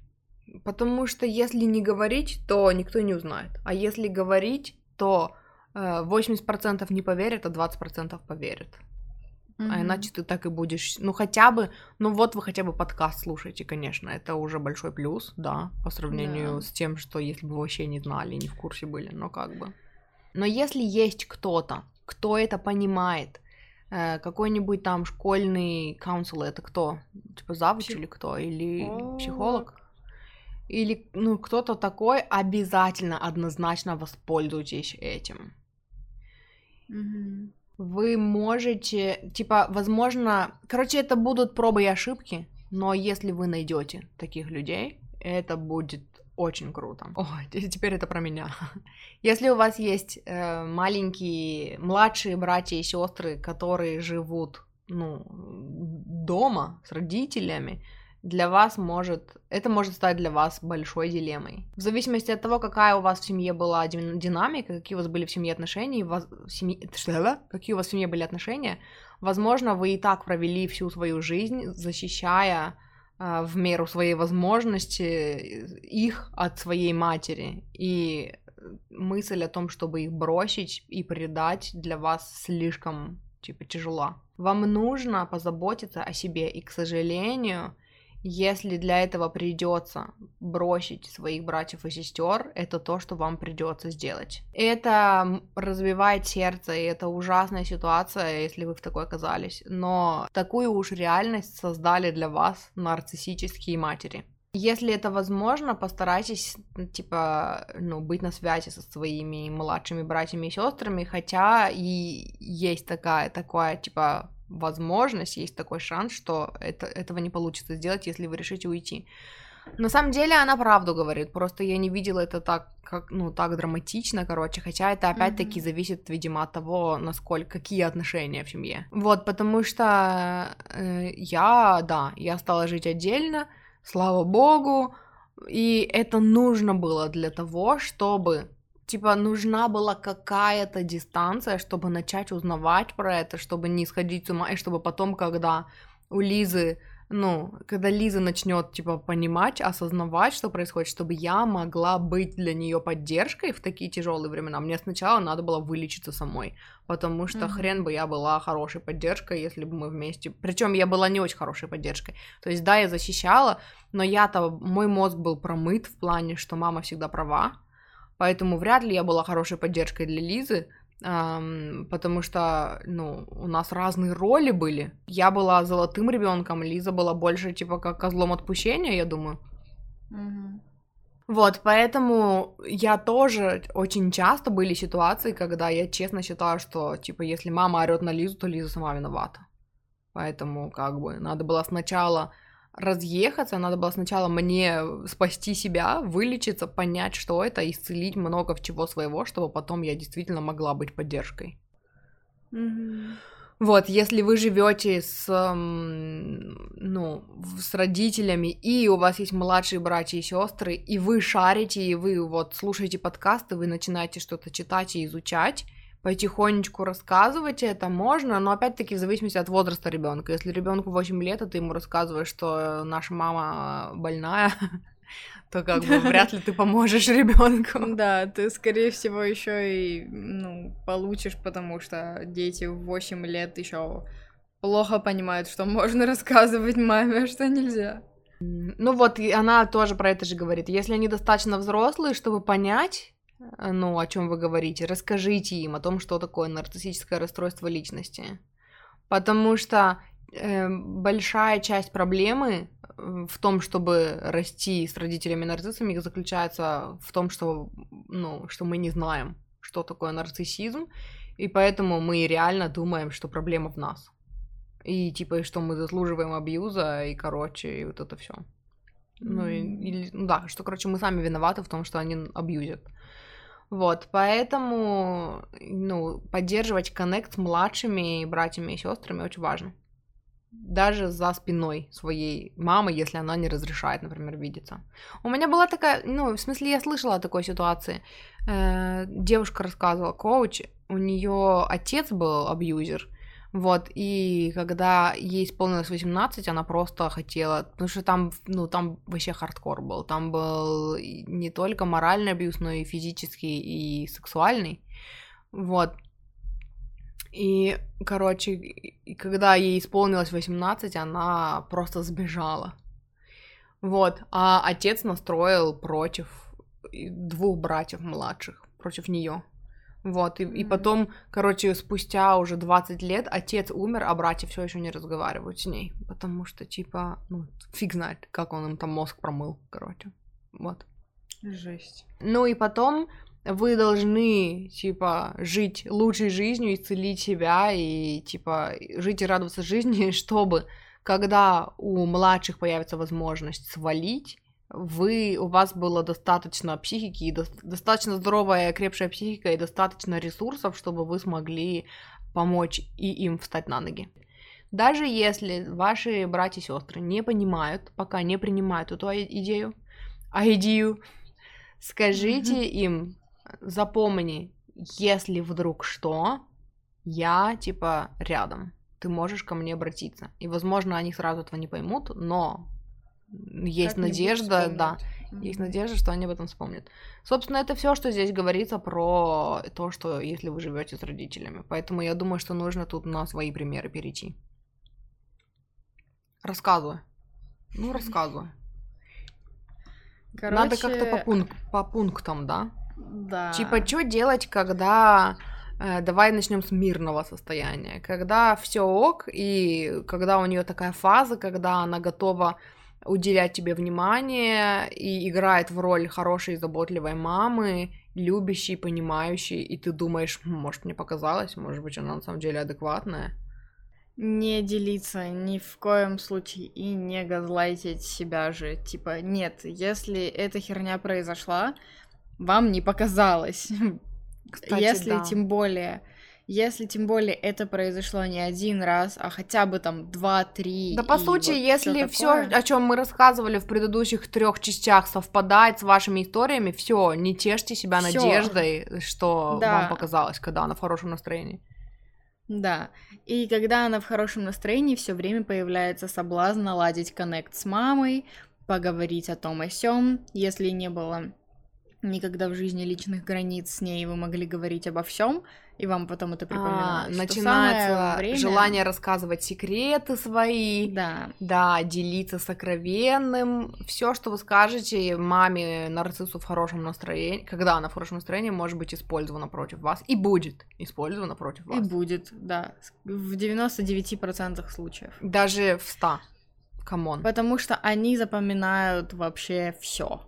Потому что если не говорить, то никто не узнает. А если говорить, то э, 80% не поверят, а 20% поверят. Mm-hmm. А иначе ты так и будешь, ну хотя бы, ну вот вы хотя бы подкаст слушаете, конечно, это уже большой плюс, да, по сравнению yeah. с тем, что если бы вы вообще не знали, не в курсе были, но как бы. Но если есть кто-то, кто это понимает, э, какой-нибудь там школьный каунсел, это кто? Типа завуч Псих... или кто? Или oh. психолог? Или, ну, кто-то такой, обязательно, однозначно воспользуйтесь этим. Mm-hmm вы можете, типа, возможно, короче, это будут пробы и ошибки, но если вы найдете таких людей, это будет очень круто. О, теперь это про меня. Если у вас есть э, маленькие, младшие братья и сестры, которые живут, ну, дома с родителями, для вас может, это может стать для вас большой дилеммой. В зависимости от того, какая у вас в семье была динамика, какие у вас были в семье отношения, в семье, какие у вас в семье были отношения, возможно, вы и так провели всю свою жизнь, защищая э, в меру своей возможности их от своей матери. И мысль о том, чтобы их бросить и предать, для вас слишком типа тяжела. Вам нужно позаботиться о себе, и, к сожалению, если для этого придется бросить своих братьев и сестер, это то, что вам придется сделать. Это разбивает сердце, и это ужасная ситуация, если вы в такой оказались. Но такую уж реальность создали для вас нарциссические матери. Если это возможно, постарайтесь, типа, ну, быть на связи со своими младшими братьями и сестрами, хотя и есть такая, такое, типа, возможность, есть такой шанс, что это, этого не получится сделать, если вы решите уйти. На самом деле она правду говорит, просто я не видела это так, как, ну, так драматично, короче, хотя это опять-таки mm-hmm. зависит, видимо, от того, насколько, какие отношения в семье. Вот, потому что э, я, да, я стала жить отдельно, слава богу, и это нужно было для того, чтобы типа нужна была какая-то дистанция, чтобы начать узнавать про это, чтобы не сходить с ума, и чтобы потом, когда у Лизы, ну, когда Лиза начнет, типа, понимать, осознавать, что происходит, чтобы я могла быть для нее поддержкой в такие тяжелые времена. Мне сначала надо было вылечиться самой, потому что mm-hmm. хрен бы я была хорошей поддержкой, если бы мы вместе. Причем я была не очень хорошей поддержкой. То есть, да, я защищала, но я-то мой мозг был промыт в плане, что мама всегда права Поэтому вряд ли я была хорошей поддержкой для Лизы, эм, потому что, ну, у нас разные роли были. Я была золотым ребенком, Лиза была больше типа как козлом отпущения, я думаю. Mm-hmm. Вот, поэтому я тоже очень часто были ситуации, когда я честно считала, что, типа, если мама орет на Лизу, то Лиза сама виновата. Поэтому, как бы, надо было сначала разъехаться, надо было сначала мне спасти себя, вылечиться, понять, что это, исцелить много чего своего, чтобы потом я действительно могла быть поддержкой. Mm-hmm. Вот, если вы живете с, ну, с родителями, и у вас есть младшие братья и сестры, и вы шарите, и вы вот слушаете подкасты, вы начинаете что-то читать и изучать, потихонечку рассказывать это можно, но опять-таки в зависимости от возраста ребенка. Если ребенку 8 лет, а ты ему рассказываешь, что наша мама больная, то как бы вряд ли ты поможешь ребенку. Да, ты, скорее всего, еще и ну, получишь, потому что дети в 8 лет еще плохо понимают, что можно рассказывать маме, а что нельзя. Ну вот, и она тоже про это же говорит. Если они достаточно взрослые, чтобы понять, Э, ну, о чем вы говорите, расскажите им о том, что такое нарциссическое расстройство личности. Потому что э, большая часть проблемы в том, чтобы расти с родителями-нарциссами, заключается в том, что, ну, что мы не знаем, что такое нарциссизм, и поэтому мы реально думаем, что проблема в нас. И типа, что мы заслуживаем абьюза, и короче, и вот это все. Ну, и, или, ну да, что, короче, мы сами виноваты в том, что они абьюзят. Вот, поэтому, ну, поддерживать коннект с младшими братьями и сестрами очень важно. Даже за спиной своей мамы, если она не разрешает, например, видеться. У меня была такая, ну, в смысле, я слышала о такой ситуации. Э, девушка рассказывала, коуч, у нее отец был абьюзер, вот, и когда ей исполнилось 18, она просто хотела, потому что там, ну, там вообще хардкор был, там был не только моральный абьюз, но и физический, и сексуальный, вот. И, короче, когда ей исполнилось 18, она просто сбежала. Вот, а отец настроил против двух братьев младших, против нее. Вот, и, mm-hmm. и потом, короче, спустя уже 20 лет отец умер, а братья все еще не разговаривают с ней. Потому что, типа, ну, фиг знает, как он им там мозг промыл, короче. Вот. Жесть. Ну и потом вы должны, типа, жить лучшей жизнью, исцелить себя и, типа, жить и радоваться жизни, чтобы, когда у младших появится возможность свалить, вы, у вас было достаточно психики, и до, достаточно здоровая, крепшая психика и достаточно ресурсов, чтобы вы смогли помочь и им встать на ноги. Даже если ваши братья и сестры не понимают, пока не принимают эту идею, а идею, скажите mm-hmm. им, запомни, если вдруг что, я типа рядом, ты можешь ко мне обратиться. И, возможно, они сразу этого не поймут, но есть надежда, да, mm-hmm. есть надежда, что они об этом вспомнят. Собственно, это все, что здесь говорится про то, что если вы живете с родителями. Поэтому я думаю, что нужно тут на свои примеры перейти. Рассказывай. Ну, рассказывай. Короче... Надо как-то по, пунк- по пунктам, да? Да. Типа, что делать, когда э, давай начнем с мирного состояния. Когда все ок, и когда у нее такая фаза, когда она готова уделять тебе внимание и играет в роль хорошей заботливой мамы, любящей, понимающей, и ты думаешь, может, мне показалось, может быть, она на самом деле адекватная. Не делиться ни в коем случае и не газлайтить себя же. Типа, нет, если эта херня произошла, вам не показалось. Кстати, если да. тем более если тем более это произошло не один раз, а хотя бы там два-три. Да по сути, вот если все, о чем мы рассказывали в предыдущих трех частях, совпадает с вашими историями, все, не тешьте себя всё. надеждой, что да. вам показалось, когда она в хорошем настроении. Да. И когда она в хорошем настроении, все время появляется соблазн наладить коннект с мамой, поговорить о том о сём, если не было никогда в жизни личных границ с ней, вы могли говорить обо всем, и вам потом это припоминалось. А, начинается время... желание рассказывать секреты свои, да, да, делиться сокровенным, все, что вы скажете маме нарциссу в хорошем настроении, когда она в хорошем настроении, может быть использовано против вас и будет использовано против вас. И будет, да, в 99% случаев. Даже в 100. Come on. Потому что они запоминают вообще все.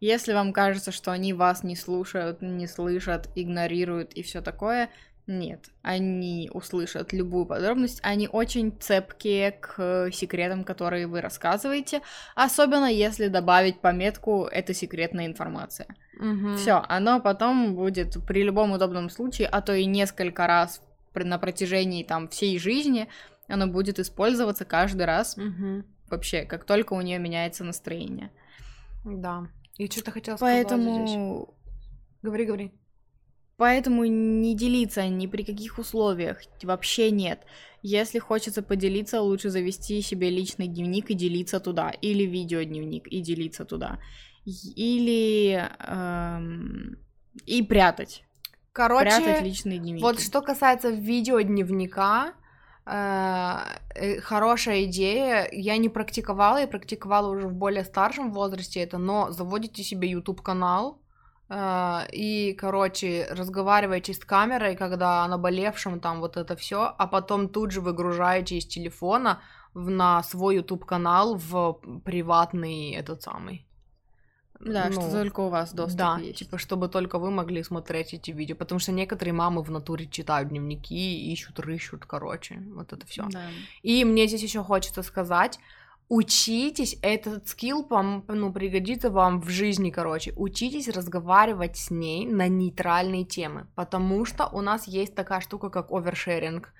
Если вам кажется, что они вас не слушают, не слышат, игнорируют и все такое, нет, они услышат любую подробность, они очень цепкие к секретам, которые вы рассказываете, особенно если добавить пометку «это секретная информация». Угу. Все, оно потом будет при любом удобном случае, а то и несколько раз на протяжении там всей жизни, оно будет использоваться каждый раз угу. вообще, как только у нее меняется настроение. Да. И что-то хотела сказать Поэтому... Говори, говори. Поэтому не делиться ни при каких условиях, вообще нет. Если хочется поделиться, лучше завести себе личный дневник и делиться туда, или видеодневник и делиться туда, или эм, и прятать. Короче, прятать личные дневники. Вот что касается видеодневника, хорошая идея. Я не практиковала, я практиковала уже в более старшем возрасте это, но заводите себе YouTube канал э, и, короче, разговариваете с камерой, когда о наболевшем там вот это все, а потом тут же выгружаете из телефона в, на свой YouTube канал в приватный этот самый. Да, Ну, что только у вас доступ да, есть. типа, чтобы только вы могли смотреть эти видео, потому что некоторые мамы в натуре читают дневники, ищут, рыщут, короче, вот это все. Да. И мне здесь еще хочется сказать, учитесь, этот скилл пом- ну, пригодится вам в жизни, короче, учитесь разговаривать с ней на нейтральные темы, потому что у нас есть такая штука, как овершеринг,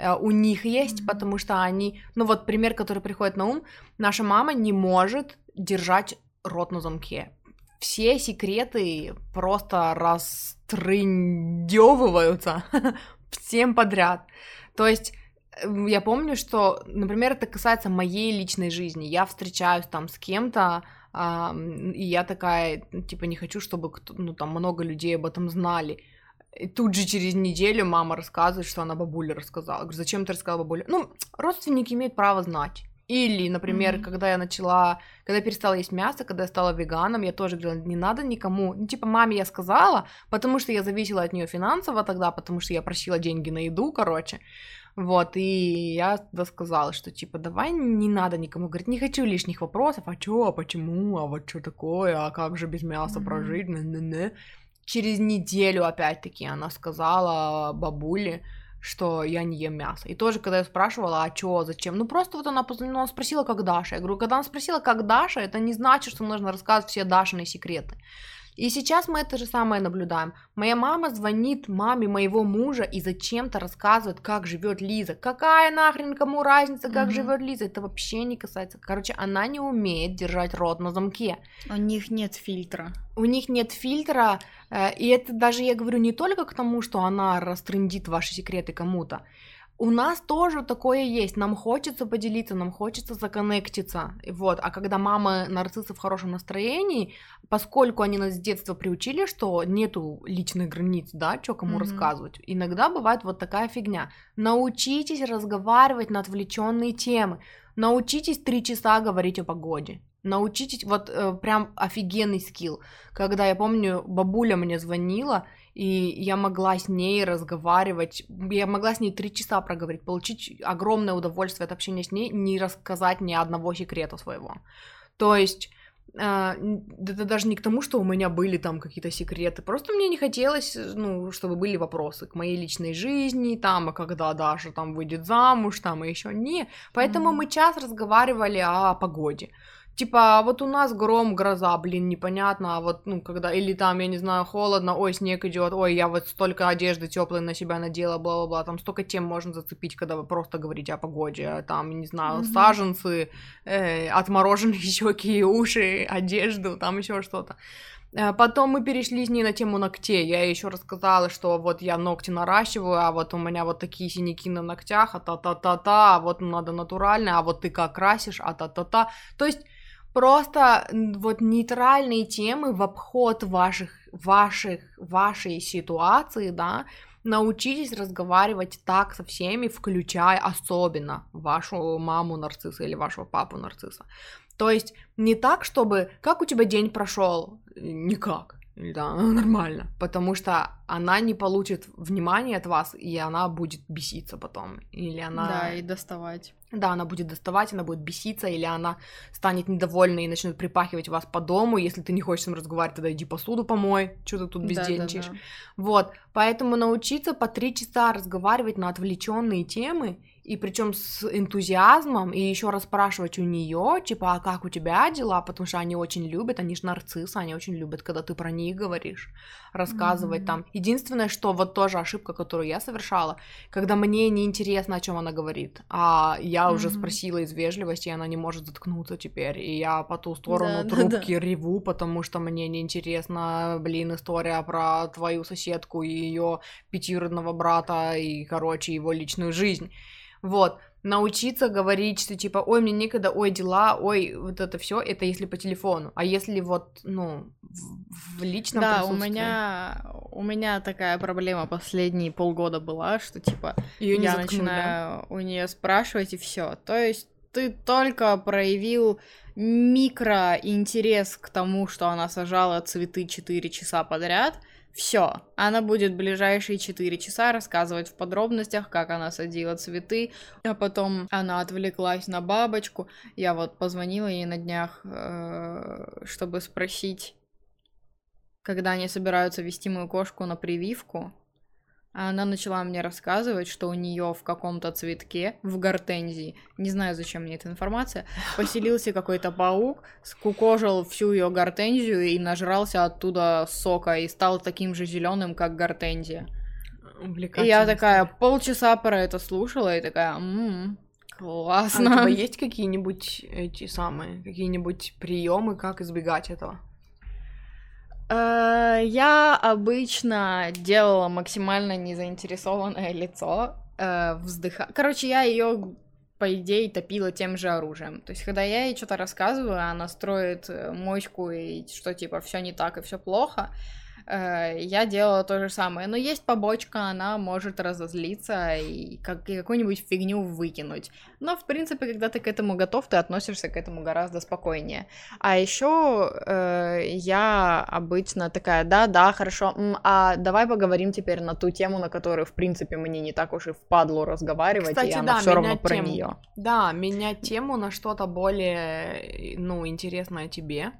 Э, у них есть, Мгм. потому что они, ну вот пример, который приходит на ум, наша мама не может держать рот на замке. Все секреты просто растрындевываются всем подряд. То есть э, я помню, что, например, это касается моей личной жизни. Я встречаюсь там с кем-то, и я такая, типа, не хочу, чтобы ну, там много людей об этом знали. И тут же через неделю мама рассказывает, что она бабуле рассказала. Говорю, зачем ты рассказала бабуле? Ну, родственники имеют право знать. Или, например, Мгм. когда я начала, когда я перестала есть мясо, когда я стала веганом, я тоже говорила, не надо никому, ну, типа, маме я сказала, потому что я зависела от нее финансово тогда, потому что я просила деньги на еду, короче, вот, и я тогда сказала, что, типа, давай не надо никому, говорит, не хочу лишних вопросов, а чё, а почему, а вот что такое, а как же без мяса Мгм. прожить, не-не-не. Через неделю, опять-таки, она сказала бабуле, что я не ем мясо. И тоже, когда я спрашивала, а чё, зачем? Ну, просто вот она, ну, она спросила, как Даша. Я говорю, когда она спросила, как Даша, это не значит, что нужно рассказывать все Дашины секреты. И сейчас мы это же самое наблюдаем. Моя мама звонит маме моего мужа и зачем-то рассказывает, как живет Лиза. Какая нахрен кому разница, как Мгм. живет Лиза? Это вообще не касается. Короче, она не умеет держать рот на замке У них нет фильтра. У них нет фильтра, э, и это даже я говорю не только к тому, что она растрындит ваши секреты кому-то. У нас тоже такое есть. Нам хочется поделиться, нам хочется законнектиться. Вот. А когда мама нарциссы в хорошем настроении, поскольку они нас с детства приучили, что нету личных границ, да, что кому Мгм. рассказывать, иногда бывает вот такая фигня. Научитесь разговаривать на отвлеченные темы. Научитесь три часа говорить о погоде. Научитесь, вот э, прям офигенный скилл. Когда я помню, бабуля мне звонила, и я могла с ней разговаривать, я могла с ней три часа проговорить, получить огромное удовольствие от общения с ней, не рассказать ни одного секрета своего. То есть это даже не к тому, что у меня были там какие-то секреты, просто мне не хотелось, ну, чтобы были вопросы к моей личной жизни, там, а когда Даша там выйдет замуж, там, и еще не. Поэтому Мгм. мы час разговаривали о погоде. Типа, а вот у нас гром, гроза, блин, непонятно, а вот, ну, когда, или там, я не знаю, холодно, ой, снег идет, ой, я вот столько одежды теплой на себя надела, бла-бла-бла, там столько тем можно зацепить, когда вы просто говорите о погоде, а там, не знаю, Мгм. саженцы, э, отмороженные щеки и уши, одежду, там еще что-то. Э, Потом мы перешли с ней на тему ногтей. Я еще рассказала, что вот я ногти наращиваю, а вот у меня вот такие синяки на ногтях, а та-та-та-та, а вот надо натурально, а вот ты как красишь, а та-та-та. То есть просто вот нейтральные темы в обход ваших, ваших, вашей ситуации, да, научитесь разговаривать так со всеми, включая особенно вашу маму нарцисса или вашего папу нарцисса. То есть не так, чтобы как у тебя день прошел, никак. Да, нормально. Потому что она не получит внимания от вас, и она будет беситься потом. Или она... Да, и доставать. Да, она будет доставать, она будет беситься, или она станет недовольной и начнет припахивать вас по дому. Если ты не хочешь с ним разговаривать, тогда иди посуду помой, что ты тут бездельничаешь. Да-да-да. Вот, поэтому научиться по три часа разговаривать на отвлеченные темы, и причем с энтузиазмом, и еще раз спрашивать у нее, типа, а как у тебя дела, потому что они очень любят, они же нарциссы, они очень любят, когда ты про них говоришь, рассказывать Мгм. там. Единственное, что вот тоже ошибка, которую я совершала, когда мне неинтересно, о чем она говорит, а я уже Мгм. спросила из вежливости, и она не может заткнуться теперь, и я по ту сторону Да-да-да. трубки реву, потому что мне неинтересна, блин, история про твою соседку и ее пятиюродного брата и, короче, его личную жизнь. Вот, научиться говорить, что типа, ой, мне некогда, ой, дела, ой, вот это все, это если по телефону, а если вот, ну, в, в личном Да, у присутствии, меня, у меня такая проблема последние полгода была, что типа её не я заткнуть, да? начинаю у нее спрашивать и все. То есть ты только проявил микроинтерес к тому, что она сажала цветы 4 часа подряд, все, она будет ближайшие 4 часа рассказывать в подробностях, как она садила цветы, а потом она отвлеклась на бабочку. Я вот позвонила ей на днях, э, чтобы спросить, когда они собираются вести мою кошку на прививку. Она начала мне рассказывать, что у нее в каком-то цветке, в гортензии, не знаю, зачем мне эта информация, поселился какой-то паук, скукожил всю ее гортензию и нажрался оттуда сока и стал таким же зеленым, как гортензия. И я такая полчаса про это слушала и такая, м-м, классно. А у тебя есть какие-нибудь эти самые, какие-нибудь приемы, как избегать этого? Э, я обычно делала максимально незаинтересованное лицо, э, вздыха. Короче, я ее по идее, топила тем же оружием. То есть, когда я ей что-то рассказываю, она строит э, мочку и что типа все не так и все плохо, я делала то же самое. Но есть побочка, она может разозлиться и, как, и какую-нибудь фигню выкинуть. Но, в принципе, когда ты к этому готов, ты относишься к этому гораздо спокойнее. А еще э, я обычно такая, да, да, хорошо, а давай поговорим теперь на ту тему, на которую, в принципе, мне не так уж и впадло разговаривать, Кстати, и она да, все равно тему. про нее. Да, менять тему на что-то более, ну, интересное тебе.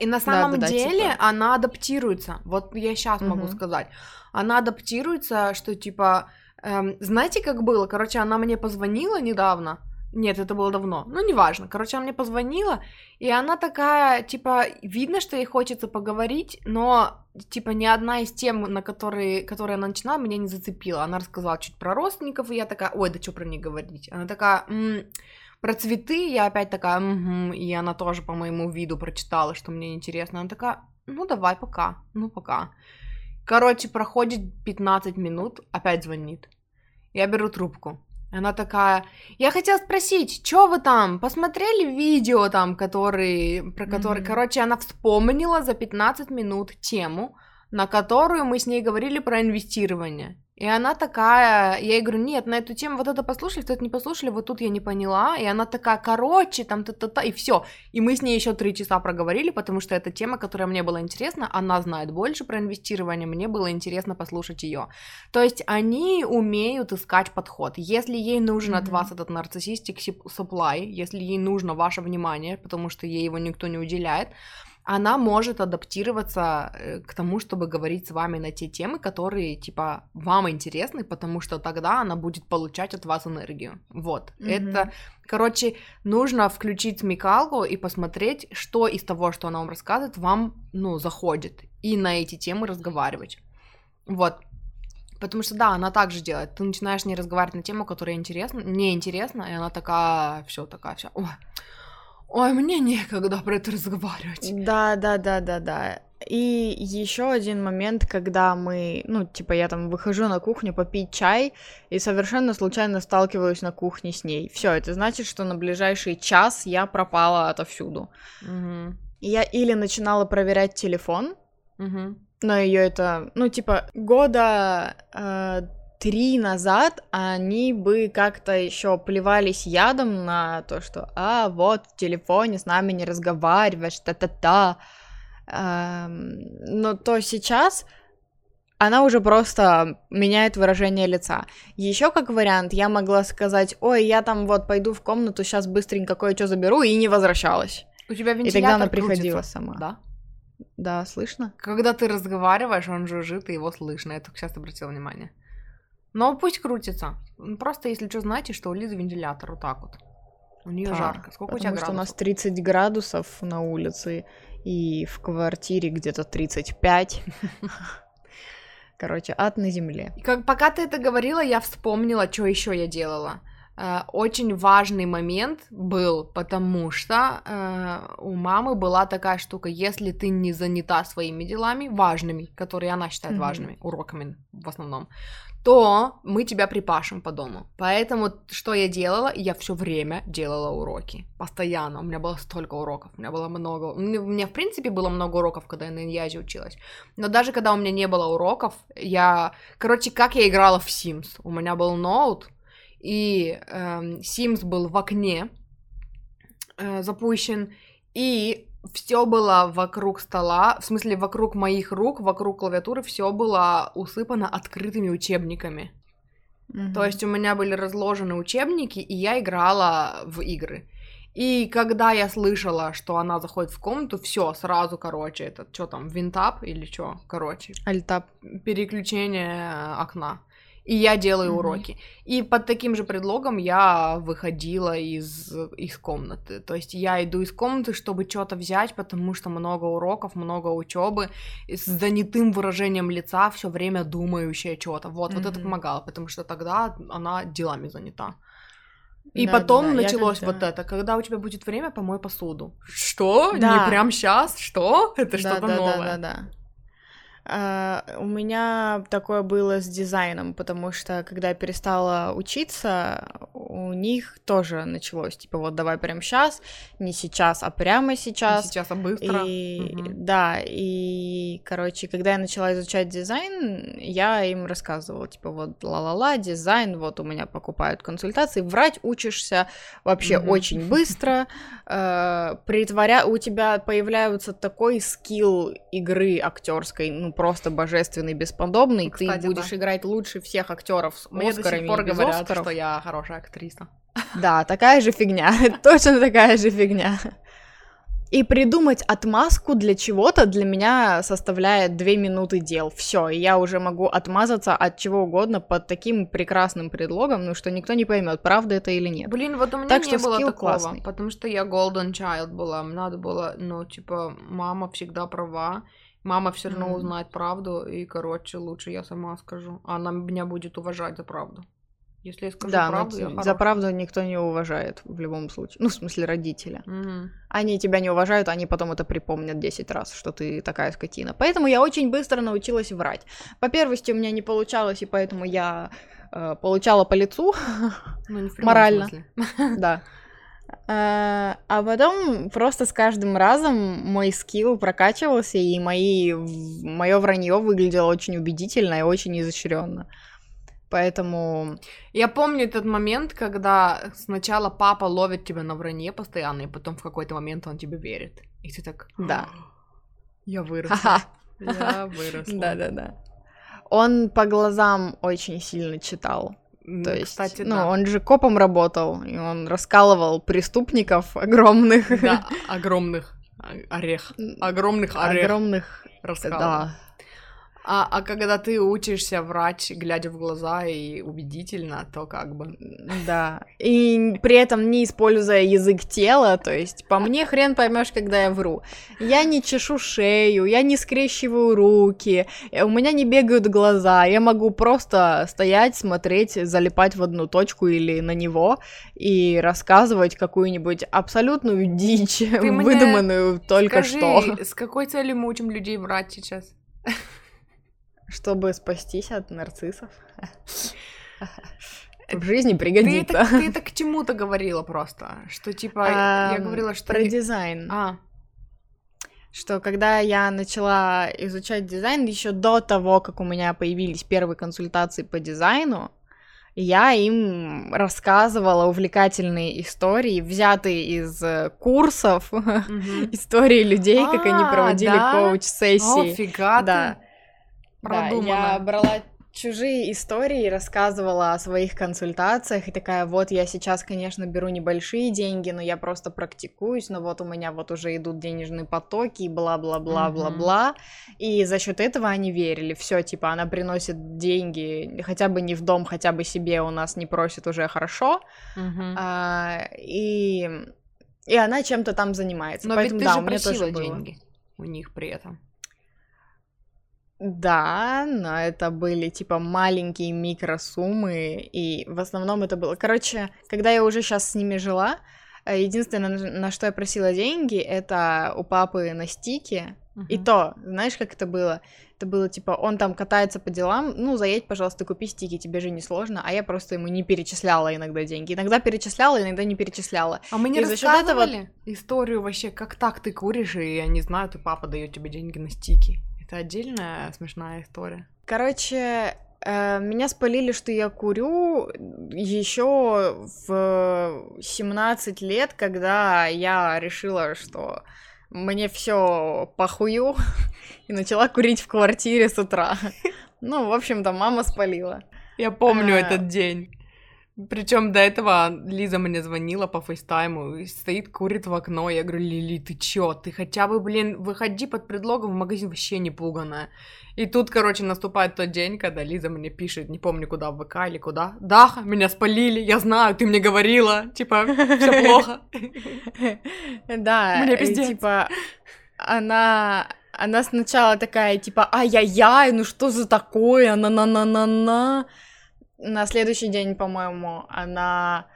И на самом да, да, деле да, типа... она адаптируется. Вот я сейчас угу. могу сказать. Она адаптируется, что типа, эм, знаете, как было? Короче, она мне позвонила недавно. Нет, это было давно. Ну, неважно. Короче, она мне позвонила, и она такая, типа, видно, что ей хочется поговорить, но, типа, ни одна из тем, на которые, которые она начинала, меня не зацепила. Она рассказала чуть про родственников, и я такая, ой, да что про них говорить? Она такая, м-м, про цветы я опять такая, угу, и она тоже по моему виду прочитала, что мне интересно. Она такая, ну давай, пока, ну пока. Короче, проходит 15 минут, опять звонит. Я беру трубку. Она такая, я хотела спросить, что вы там, посмотрели видео там, который, про который, mm-hmm. короче, она вспомнила за 15 минут тему, на которую мы с ней говорили про инвестирование. И она такая, я ей говорю, нет, на эту тему вот это послушали, вот это не послушали, вот тут я не поняла. И она такая, короче, там та-та-та, и все. И мы с ней еще три часа проговорили, потому что это тема, которая мне была интересна. Она знает больше про инвестирование, мне было интересно послушать ее. То есть они умеют искать подход. Если ей нужен mm-hmm. от вас этот нарциссистик supply, если ей нужно ваше внимание, потому что ей его никто не уделяет, она может адаптироваться э, к тому, чтобы говорить с вами на те темы, которые, типа, вам интересны, потому что тогда она будет получать от вас энергию. Вот. Mm-hmm. Это, короче, нужно включить смекалку и посмотреть, что из того, что она вам рассказывает, вам, ну, заходит, и на эти темы разговаривать. Вот. Потому что, да, она так же делает. Ты начинаешь не разговаривать на тему, которая интересна, неинтересна, и она такая, все такая, вся. Ой, мне некогда про это разговаривать. Да, да, да, да, да. И еще один момент, когда мы, ну, типа, я там выхожу на кухню попить чай и совершенно случайно сталкиваюсь на кухне с ней. Все, это значит, что на ближайший час я пропала отовсюду. Угу. Я или начинала проверять телефон, угу. но ее это, ну, типа, года э, три назад они бы как-то еще плевались ядом на то, что а вот в телефоне с нами не разговариваешь, та-та-та. Эм, но то сейчас она уже просто меняет выражение лица. Еще как вариант, я могла сказать, ой, я там вот пойду в комнату, сейчас быстренько кое-что заберу, и не возвращалась. У тебя вентилятор И тогда она приходила крутится. сама. Да? Да, слышно? Когда ты разговариваешь, он жужжит, и его слышно. Я только сейчас обратила внимание. Но пусть крутится. Просто если что, знаете, что у Лизы вентилятор вот так вот. У нее да, жарко. Сколько у тебя градусов? что у нас 30 градусов на улице, и в квартире где-то 35. Короче, ад на земле. И как, пока ты это говорила, я вспомнила, что еще я делала. Э, очень важный момент был, потому что э, у мамы была такая штука, если ты не занята своими делами, важными, которые она считает mm-hmm. важными, уроками в основном, то мы тебя припашем по дому. Поэтому что я делала? Я все время делала уроки. Постоянно. У меня было столько уроков. У меня было много... У меня, в принципе, было много уроков, когда я на Иньязе училась. Но даже когда у меня не было уроков, я... Короче, как я играла в Sims? У меня был ноут, и эм, Sims был в окне э, запущен, и все было вокруг стола, в смысле вокруг моих рук, вокруг клавиатуры, все было усыпано открытыми учебниками. Мгм. То есть у меня были разложены учебники, и я играла в игры. И когда я слышала, что она заходит в комнату, все, сразу, короче, это что там, винтап или что, короче, Альтап. переключение э, окна. И я делаю Мгм. уроки. И под таким же предлогом я выходила из, из комнаты. То есть я иду из комнаты, чтобы что-то взять, потому что много уроков, много учебы, с занятым выражением лица, все время думающая что-то. Вот, вот это помогало, потому что тогда она делами занята. И Да, потом да, началось когда- вот это, когда у тебя будет время, помой посуду. Что? Да. Не прям сейчас? Что? Это Да, что-то да, новое. Да, да, да. А, у меня такое было с дизайном, потому что когда я перестала учиться, у них тоже началось, типа, вот давай прямо сейчас, не сейчас, а прямо Не сейчас. сейчас, а быстро. И Мгм. да, и, короче, когда я начала изучать дизайн, я им рассказывала, типа, вот ла-ла-ла, дизайн, вот у меня покупают консультации, врать учишься вообще Мгм. очень быстро, э, притворя... у тебя появляются такой скилл игры актерской, ну просто божественный, бесподобный, кстати, ты будешь да. играть лучше всех актеров с Мне до Оскарами сих пор говорят, Оскаров. что я хорошая актриса. Да, такая же фигня, точно такая же фигня. И придумать отмазку для чего-то для меня составляет две минуты дел. Все, и я уже могу отмазаться от чего угодно под таким прекрасным предлогом, ну что никто не поймет, правда это или нет. Блин, вот у меня Так не что было такого, классный. потому что я golden child была. Надо было, ну, типа, мама всегда права. Мама все равно узнает правду, и, короче, лучше я сама скажу. Она меня будет уважать за правду. Если я скажу да, правду, я за правду никто не уважает в любом случае. Ну, в смысле, родителя. Мгм. Они тебя не уважают, они потом это припомнят 10 раз, что ты такая скотина. Поэтому я очень быстро научилась врать. По первости у меня не получалось, и поэтому я э, получала по лицу, Ну, не в Морально. смысле. да. Э, А потом просто с каждым разом мой скилл прокачивался, и мои, мое вранье выглядело очень убедительно и очень изощренно. Поэтому Я помню этот момент, когда сначала папа ловит тебя на вранье постоянно, и потом в какой-то момент он тебе верит. И ты так... Да. Я выросла. Я выросла. Да-да-да. Он по глазам очень сильно читал. То есть, Кстати, ну, да. он же копом работал, и он раскалывал преступников огромных. Да, огромных орех. Огромных орех Огромных, раскалывал. да. А, а когда ты учишься врать, глядя в глаза и убедительно, то как бы... Да. И при этом не используя язык тела, то есть по мне хрен поймешь, когда я вру. Я не чешу шею, я не скрещиваю руки, э, у меня не бегают глаза, я могу просто стоять, смотреть, залипать в одну точку или на него и рассказывать какую-нибудь абсолютную дичь, мне выдуманную только Скажи, что, с какой целью мы учим людей врать сейчас? Чтобы спастись от нарциссов. В жизни Ты пригодится. это, ты это к чему-то говорила просто, что типа я говорила, что про дизайн. А, что когда я начала изучать дизайн, еще до того, как у меня появились первые консультации по дизайну, я им рассказывала увлекательные истории, взятые из э, курсов, истории людей, как они А, проводили да? коуч-сессии. О, фига Да. ты. Да, я Продумано. брала чужие истории, рассказывала о своих консультациях, и такая, вот я сейчас, конечно, беру небольшие деньги, но я просто практикуюсь, но вот у меня вот уже идут денежные потоки, и бла-бла-бла-бла-бла, и за счет этого они верили, все, типа, она приносит деньги, хотя бы не в дом, хотя бы себе у нас не просит уже хорошо, Мгм. а, и... И она чем-то там занимается. Но Поэтому, ведь ты да, же у меня тоже просила было. деньги у них при этом. Да, но это были типа маленькие микросуммы, и в основном это было... Короче, когда я уже сейчас с ними жила, э, единственное, на что я просила деньги, это у папы на стике. И Мгм. то, знаешь, как это было? Это было типа, он там катается по делам, ну, заедь, пожалуйста, купи стики, тебе же не сложно, а я просто ему не перечисляла иногда деньги. Иногда перечисляла, иногда не перечисляла. А мы не И за счет этого- рассказывали историю вообще, как так ты куришь, и, я не знаю, ты папа дает тебе деньги на стики. Это отдельная смешная история. Короче, Э, меня спалили, что я курю еще в 17 лет, когда я решила, что мне все похую, и начала курить в квартире с утра. Ну, в общем-то, мама спалила. Я помню А. этот день. Причем до этого Лиза мне звонила по фейстайму, и стоит, курит в окно. Я говорю, Лили, ты чё? Ты хотя бы, блин, выходи под предлогом в магазин вообще не пуганая. И тут, короче, наступает тот день, когда Лиза мне пишет, не помню куда, в ВК или куда. Да, меня спалили, я знаю, ты мне говорила, типа, все плохо. Да, типа, она... Она сначала такая, типа, ай-яй-яй, ну что за такое, на-на-на-на-на. На следующий день, по-моему, она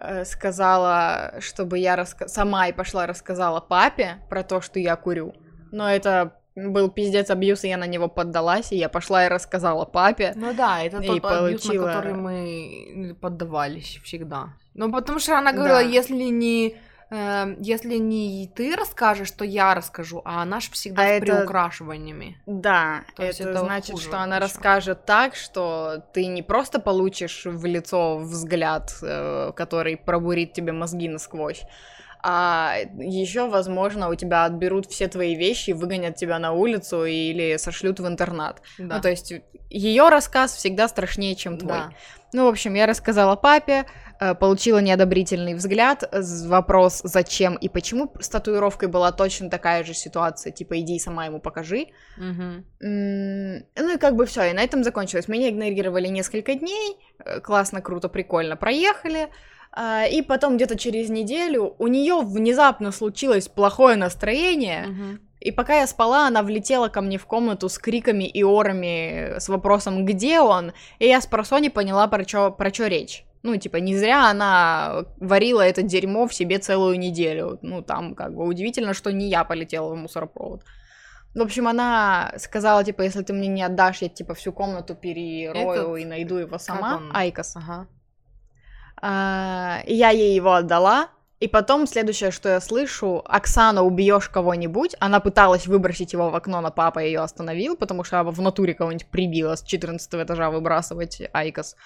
э, сказала, чтобы я раска... сама и пошла рассказала папе про то, что я курю. Но это был пиздец абьюз, и я на него поддалась, и я пошла и рассказала папе. Ну да, это тот абьюз, на получила- который мы поддавались всегда. Ну, потому что она говорила, Да. если не... э, если не ты расскажешь, то я расскажу, а она ж всегда А с это- приукрашиваниями. Да, То есть это это значит, что она ещё. расскажет так, что ты не просто получишь в лицо взгляд, э, который пробурит тебе мозги насквозь, а еще, возможно, у тебя отберут все твои вещи, выгонят тебя на улицу или сошлют в интернат. Да. Ну, то есть ее рассказ всегда страшнее, чем твой. Да. Ну, в общем, я рассказала папе, получила неодобрительный взгляд, вопрос, зачем и почему. С татуировкой была точно такая же ситуация, типа, иди сама ему покажи. Ну и как бы все, и на этом закончилось. Меня игнорировали несколько дней, э, классно, круто, прикольно проехали. А, И потом где-то через неделю у нее внезапно случилось плохое настроение, Мгм. И пока я спала, она влетела ко мне в комнату с криками и орами, с вопросом, где он, и я спросони поняла, про чё, про чё речь. Ну, типа, не зря она варила это дерьмо в себе целую неделю. Ну, там, как бы, удивительно, что не я полетела в мусоропровод. В общем, она сказала, типа, если ты мне не отдашь, я, типа, всю комнату перерою Этот- и найду его сама. он? IQOS. Ага. А, я ей его отдала. И потом следующее, что я слышу, Оксана, убьешь кого-нибудь. Она пыталась выбросить его в окно, но папа ее остановил, потому что в натуре кого-нибудь прибила с 14 этажа выбрасывать IQOS.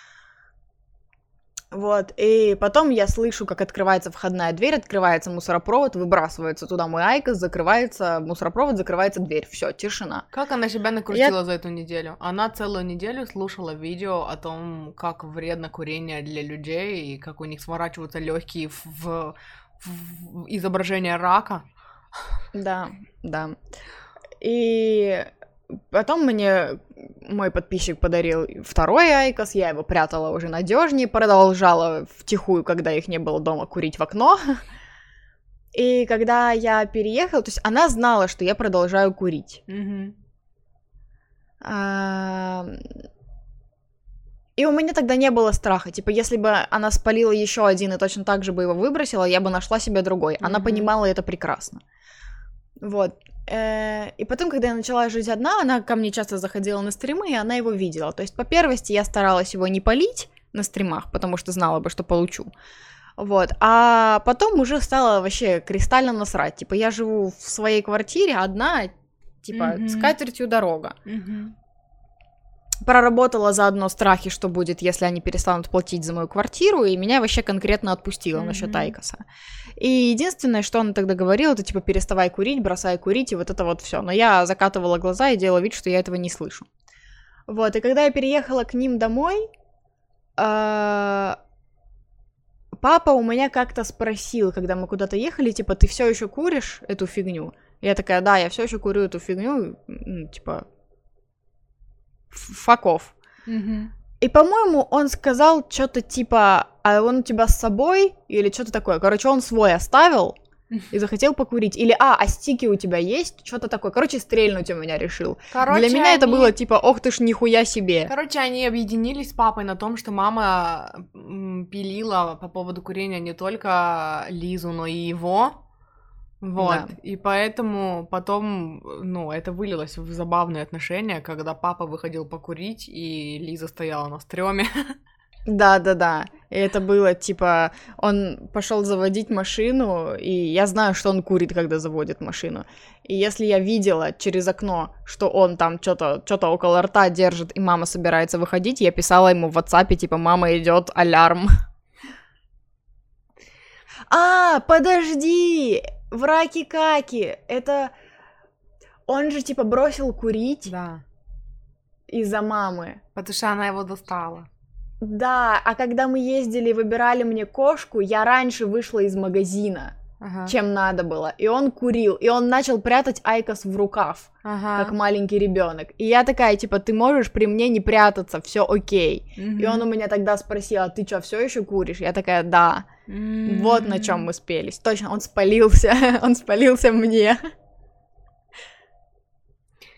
Вот, и потом я слышу, как открывается входная дверь, открывается мусоропровод, выбрасывается туда мой IQOS, закрывается мусоропровод, закрывается дверь. Все, тишина. Как она себя накрутила за эту неделю? Она целую неделю слушала видео о том, как вредно курение для людей и как у них сворачиваются легкие в, в- в изображение рака. Да, да. И потом мне мой подписчик подарил второй IQOS, я его прятала уже надежнее, продолжала втихую, когда их не было дома, курить в окно. И когда я переехала, то есть она знала, что я продолжаю курить. А, И у меня тогда не было страха. Типа, если бы она спалила еще один и точно так же бы его выбросила, я бы нашла себе другой. Она понимала это прекрасно. Вот. Э, И потом, когда я начала жить одна, она ко мне часто заходила на стримы, и она его видела. То есть, по первости, я старалась его не палить на стримах, потому что знала бы, что получу. Вот. А потом уже стало вообще кристально насрать. Типа, я живу в своей квартире одна, типа, Мгм. с катертью дорога Мгм. Проработала заодно страхи, что будет, если они перестанут платить за мою квартиру, и меня вообще конкретно отпустила Мгм. насчет Айкоса. И единственное, что она тогда говорила, это типа переставай курить, бросай курить, и вот это вот все. Но я закатывала глаза и делала вид, что я этого не слышу. Вот, и когда я переехала к ним домой, а, папа у меня как-то спросил, когда мы куда-то ехали, типа, ты все еще куришь эту фигню? Я такая, да, я все еще курю эту фигню, типа, факов. И, по-моему, он сказал что-то типа, а он у тебя с собой? Или что-то такое. Короче, он свой оставил и захотел покурить. Или, а, а стики у тебя есть? Что-то такое. Короче, стрельнуть у меня решил. Короче, Для меня это они- было типа, ох ты ж, нихуя себе. Короче, они объединились с папой на том, что мама пилила по поводу курения не только Лизу, но и его. Вот. Да. И поэтому потом, ну, это вылилось в забавные отношения, когда папа выходил покурить, и Лиза стояла на стреме. Да-да-да. И это было типа, он пошел заводить машину, и я знаю, что он курит, когда заводит машину. И если я видела через окно, что он там что-то что около рта держит, и мама собирается выходить, я писала ему в WhatsApp, типа, мама идет, алярм. А, подожди! Враки-каки! Это... Он же, типа, бросил курить Да. из-за мамы. Потому что она его достала. Да, а когда мы ездили и выбирали мне кошку, я раньше вышла из магазина, Ага. чем надо было. И он курил, и он начал прятать IQOS в рукав, Ага. как маленький ребенок. И я такая, типа, ты можешь при мне не прятаться, все окей. И он у меня тогда спросил, а ты что, все еще куришь? Я такая, да. Вот на чем мы спелись. Точно, он спалился, он спалился мне.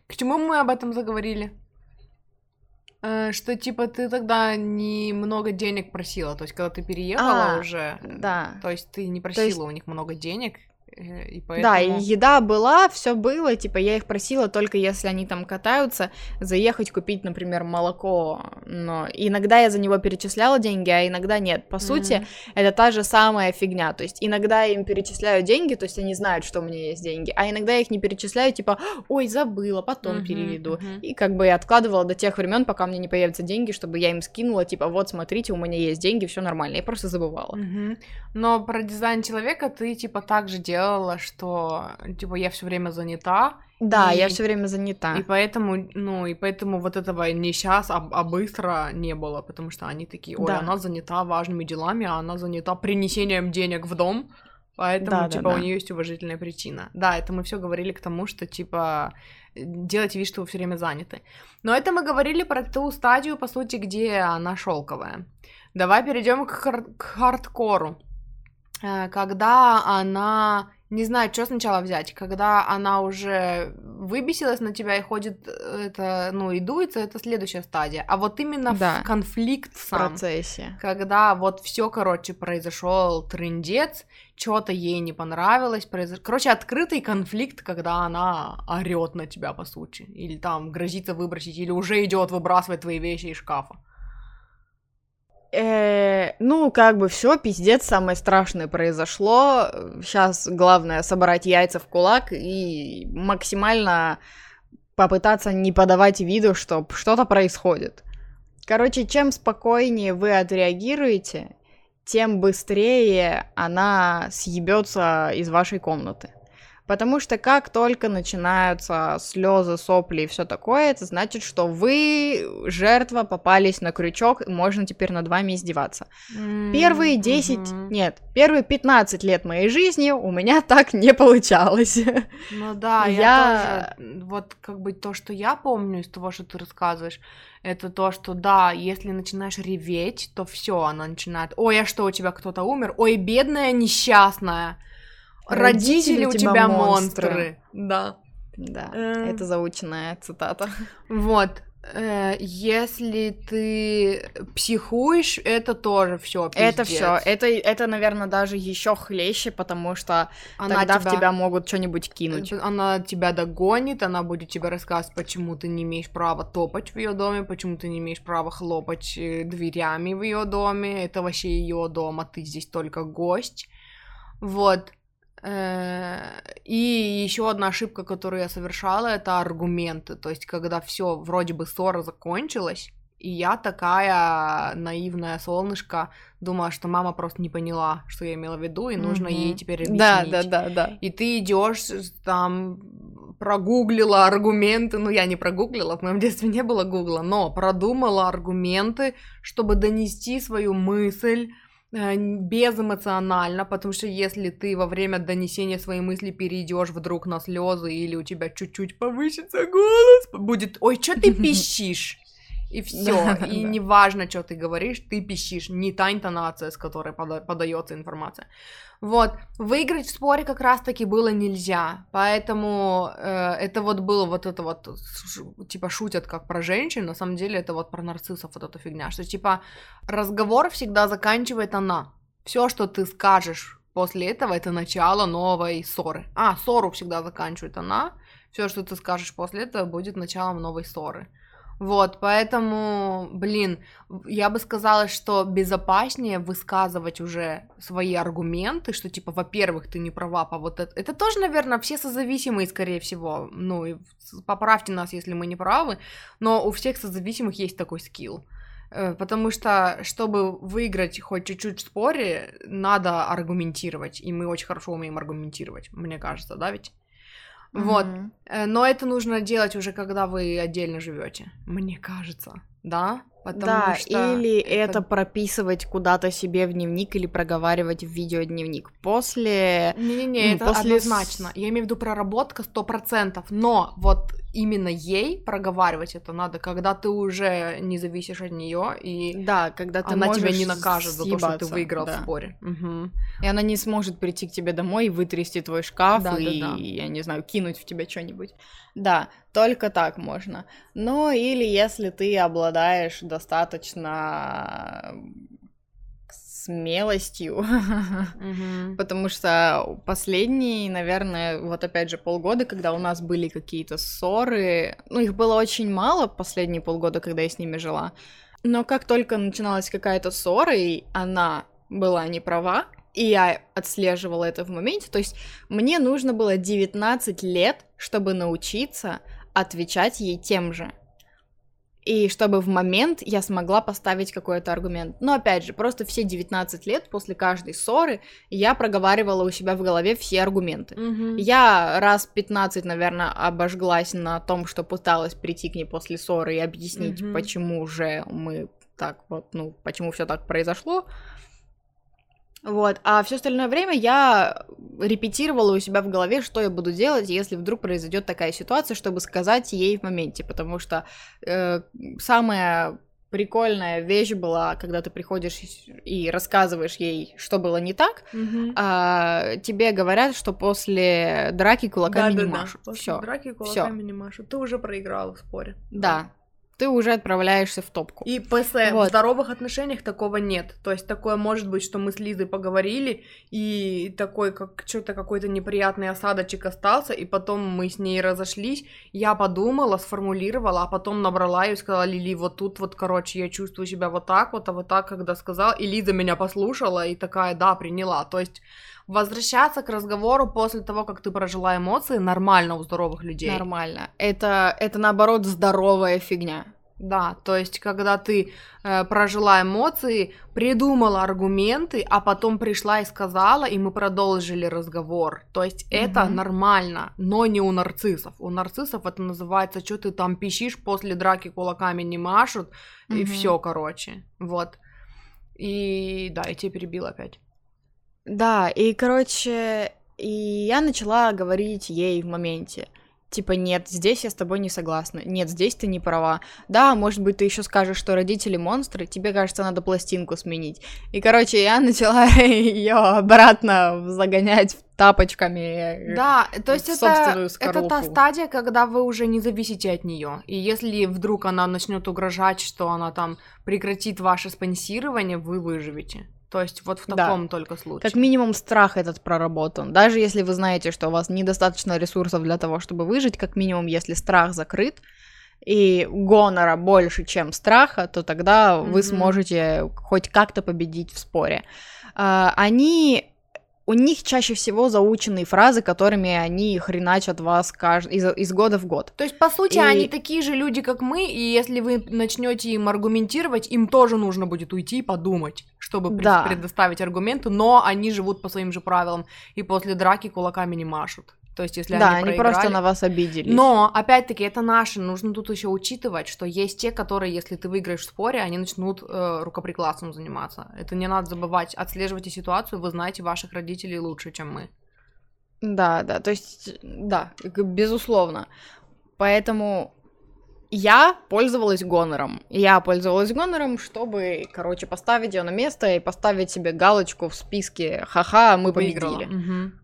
К чему мы об этом заговорили? Э, Что типа ты тогда немного денег просила, то есть когда ты переехала А, уже, Да. то есть ты не просила есть- у них много денег, и поэтому... Да, и еда была, все было, типа я их просила только если они там катаются, заехать купить, например, молоко, но иногда я за него перечисляла деньги, а иногда нет. По сути, Мгм. это та же самая фигня, то есть иногда я им перечисляю деньги, то есть они знают, что у меня есть деньги, а иногда я их не перечисляю, типа, ой, забыла, потом Мгм, переведу. мгм. И как бы я откладывала до тех времен, пока мне не появятся деньги, чтобы я им скинула, типа, вот, смотрите, у меня есть деньги, все нормально. Я просто забывала. Мгм. Но про дизайн человека ты типа так же делала, что типа я все время занята, Да, И- я все время занята. и поэтому, ну, и поэтому вот этого не сейчас, а, а быстро не было, потому что они такие, ой, Да. она занята важными делами, а она занята принесением денег в дом, поэтому, Да, да, типа, у да. нее есть уважительная причина. Да, это мы все говорили к тому, что, типа, делать вид, что вы все время заняты. Но это мы говорили про ту стадию, по сути, где она шелковая. Давай перейдем к, хар- к хардкору. Э, Когда она не знаю, что сначала взять, когда она уже выбесилась на тебя и ходит, это, ну, и дуется, это следующая стадия. А вот именно Да. в конфликт в сам, процессе. когда вот все, короче, произошел трындец, что-то ей не понравилось, произош... короче, открытый конфликт, когда она орет на тебя, по сути, или там грозится выбросить, или уже идет выбрасывать твои вещи из шкафа. Э, ну, как бы все, пиздец, самое страшное произошло. Сейчас главное собрать яйца в кулак и максимально попытаться не подавать виду, что что-то происходит. Короче, чем спокойнее вы отреагируете, тем быстрее она съебется из вашей комнаты. Потому что как только начинаются слезы, сопли и все такое, это значит, что вы, жертва, попались на крючок, и можно теперь над вами издеваться. Первые 10, Мгм. нет, первые 15 лет моей жизни у меня так не получалось. Ну да, я... Я- тоже, вот как бы то, что я помню из того, что ты рассказываешь, это то, что да, если начинаешь реветь, то все, она начинает, ой, а что, у тебя кто-то умер? Ой, бедная несчастная. Родители, у тебя, монстры. Да. Да, Эм. это заученная цитата. Вот. э, если ты психуешь, это тоже все. Это все, это, это, наверное, даже еще хлеще, потому что она тогда тебя, в тебя могут что-нибудь кинуть. Она тебя догонит, она будет тебе рассказывать, почему ты не имеешь права топать в ее доме, почему ты не имеешь права хлопать э, дверями в ее доме. Это вообще ее дом, а ты здесь только гость. Вот. Э, И еще одна ошибка, которую я совершала, это аргументы. То есть, когда все вроде бы ссора закончилась, и я такая наивная солнышко, думала, что мама просто не поняла, что я имела в виду, и нужно Мгм. ей теперь объяснить. Да, да, да, да. И ты идешь там прогуглила аргументы, ну я не прогуглила, в моем детстве не было гугла, но продумала аргументы, чтобы донести свою мысль безэмоционально, потому что если ты во время донесения своей мысли перейдешь вдруг на слезы или у тебя чуть-чуть повысится голос, будет, ой, что ты пищишь? И все. И неважно, что ты говоришь, ты пищишь. Не та интонация, с которой пода- подается информация. Вот. Выиграть в споре как раз-таки было нельзя. Поэтому э, это вот было вот это вот, типа, шутят как про женщин. На самом деле это вот про нарциссов вот эта фигня. Что, типа, разговор всегда заканчивает она. Все, что ты скажешь после этого, это начало новой ссоры. А, ссору всегда заканчивает она. Все, что ты скажешь после этого, будет началом новой ссоры. Вот, поэтому, блин, я бы сказала, что безопаснее высказывать уже свои аргументы, что типа, во-первых, ты не права по вот это. Это тоже, наверное, все созависимые, скорее всего. Ну, и поправьте нас, если мы не правы, но у всех созависимых есть такой скилл. Э, потому что, чтобы выиграть хоть чуть-чуть в споре, надо аргументировать. И мы очень хорошо умеем аргументировать, мне кажется, да, ведь? Mm-hmm. Вот. Э, но это нужно делать уже, когда вы отдельно живете. Мне кажется. Да? Потому да, что или это... это прописывать куда-то себе в дневник или проговаривать в видеодневник. После... Не-не-не, это после... однозначно. Я имею в виду проработка сто процентов, но вот именно ей проговаривать это надо, когда ты уже не зависишь от нее и да, когда ты она тебя не накажет за то, что ты выиграл да. в споре. Угу. И она не сможет прийти к тебе домой и вытрясти твой шкаф да, и, да, да. я не знаю, кинуть в тебя что-нибудь. Да, только так можно. Ну или если ты обладаешь достаточно смелостью, mm-hmm. потому что последние, наверное, вот опять же полгода, когда у нас были какие-то ссоры, ну их было очень мало последние полгода, когда я с ними жила, но как только начиналась какая-то ссора, и она была не права, и я отслеживала это в моменте, то есть мне нужно было 19 лет, чтобы научиться отвечать ей тем же и чтобы в момент я смогла поставить какой-то аргумент. Но опять же, просто все 19 лет после каждой ссоры я проговаривала у себя в голове все аргументы. Mm-hmm. Я раз 15, наверное, обожглась на том, что пыталась прийти к ней после ссоры и объяснить, mm-hmm. почему же мы так вот, ну, почему все так произошло. Вот, а все остальное время я репетировала у себя в голове, что я буду делать, если вдруг произойдет такая ситуация, чтобы сказать ей в моменте, потому что э, самая прикольная вещь была, когда ты приходишь и рассказываешь ей, что было не так, mm-hmm. а, тебе говорят, что после драки кулаками да, не да, машут. Да. Все. Драки кулаками Всё. не машут. Ты уже проиграла в споре. Да ты уже отправляешься в топку. И ПС вот. в здоровых отношениях такого нет. То есть такое может быть, что мы с Лизой поговорили, и такой, как что-то какой-то неприятный осадочек остался, и потом мы с ней разошлись. Я подумала, сформулировала, а потом набрала ее и сказала, Лили, вот тут вот, короче, я чувствую себя вот так вот, а вот так, когда сказала, и Лиза меня послушала, и такая, да, приняла. То есть возвращаться к разговору после того, как ты прожила эмоции, нормально у здоровых людей. Нормально. Это, это наоборот здоровая фигня. Да, то есть, когда ты э, прожила эмоции, придумала аргументы, а потом пришла и сказала, и мы продолжили разговор. То есть, mm-hmm. это нормально, но не у нарциссов. У нарциссов это называется, что ты там пищишь, после драки кулаками не машут, mm-hmm. и все, короче. Вот. И да, я тебя перебила опять. Да, и, короче, и я начала говорить ей в моменте. Типа, нет, здесь я с тобой не согласна. Нет, здесь ты не права. Да, может быть, ты еще скажешь, что родители монстры, тебе кажется, надо пластинку сменить. И, короче, я начала ее обратно загонять тапочками. Да, то есть это, это та стадия, когда вы уже не зависите от нее. И если вдруг она начнет угрожать, что она там прекратит ваше спонсирование, вы выживете. То есть вот в таком да. только случае. Как минимум страх этот проработан. Даже если вы знаете, что у вас недостаточно ресурсов для того, чтобы выжить, как минимум, если страх закрыт, и гонора больше, чем страха, то тогда mm-hmm. вы сможете хоть как-то победить в споре. А, они у них чаще всего заученные фразы, которыми они хреначат вас кажд... из, из года в год. То есть, по сути, и... они такие же люди, как мы, и если вы начнете им аргументировать, им тоже нужно будет уйти и подумать, чтобы да. предоставить аргументы, но они живут по своим же правилам, и после драки кулаками не машут. То есть, если да, они, они просто на вас обиделись. Но, опять-таки, это наши. Нужно тут еще учитывать, что есть те, которые, если ты выиграешь в споре, они начнут э, рукоприкладством заниматься. Это не надо забывать. Отслеживайте ситуацию, вы знаете ваших родителей лучше, чем мы. Да, да, то есть, да, безусловно. Поэтому я пользовалась гонором. Я пользовалась гонором, чтобы, короче, поставить ее на место и поставить себе галочку в списке «Ха-ха, мы победили». Угу.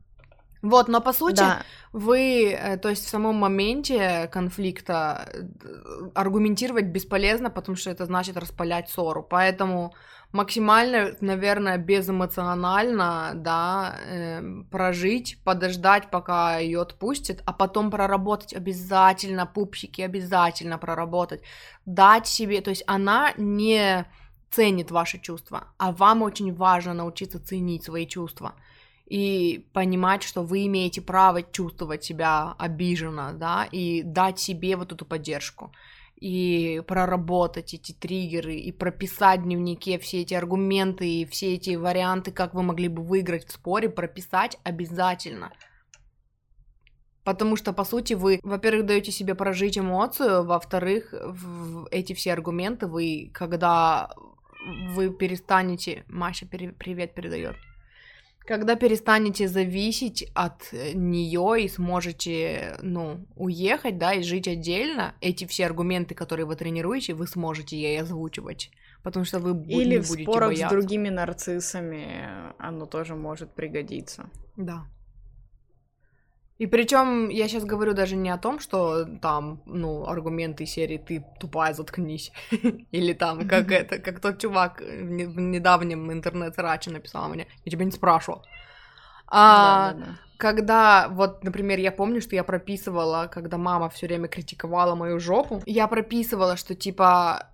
Вот, но по сути, Да. вы, э, то есть в самом моменте конфликта э, аргументировать бесполезно, потому что это значит распалять ссору. Поэтому максимально, наверное, безэмоционально, да, эм, прожить, подождать, пока ее отпустит, а потом проработать обязательно, пупсики, обязательно проработать, дать себе, то есть она не ценит ваши чувства, а вам очень важно научиться ценить свои чувства и понимать, что вы имеете право чувствовать себя обиженно, да, и дать себе вот эту поддержку и проработать эти триггеры, и прописать в дневнике все эти аргументы и все эти варианты, как вы могли бы выиграть в споре, прописать обязательно. Потому что, по сути, вы, во-первых, даете себе прожить эмоцию, во-вторых, эти все аргументы вы, когда вы перестанете... Маша пере- привет передает. Когда перестанете зависеть от нее и сможете, ну, уехать, да, и жить отдельно, эти все аргументы, которые вы тренируете, вы сможете ей озвучивать. Потому что вы бу- Или в будете спорах бояться. с другими нарциссами оно тоже может пригодиться. Да. И причем я сейчас говорю даже не о том, что там, ну, аргументы серии ты тупая, заткнись. Или там, как это, как тот чувак в не- в недавнем интернет-раче написал мне, я тебя не спрашивал. А, когда, вот, например, я помню, что я прописывала, когда мама все время критиковала мою жопу, я прописывала, что типа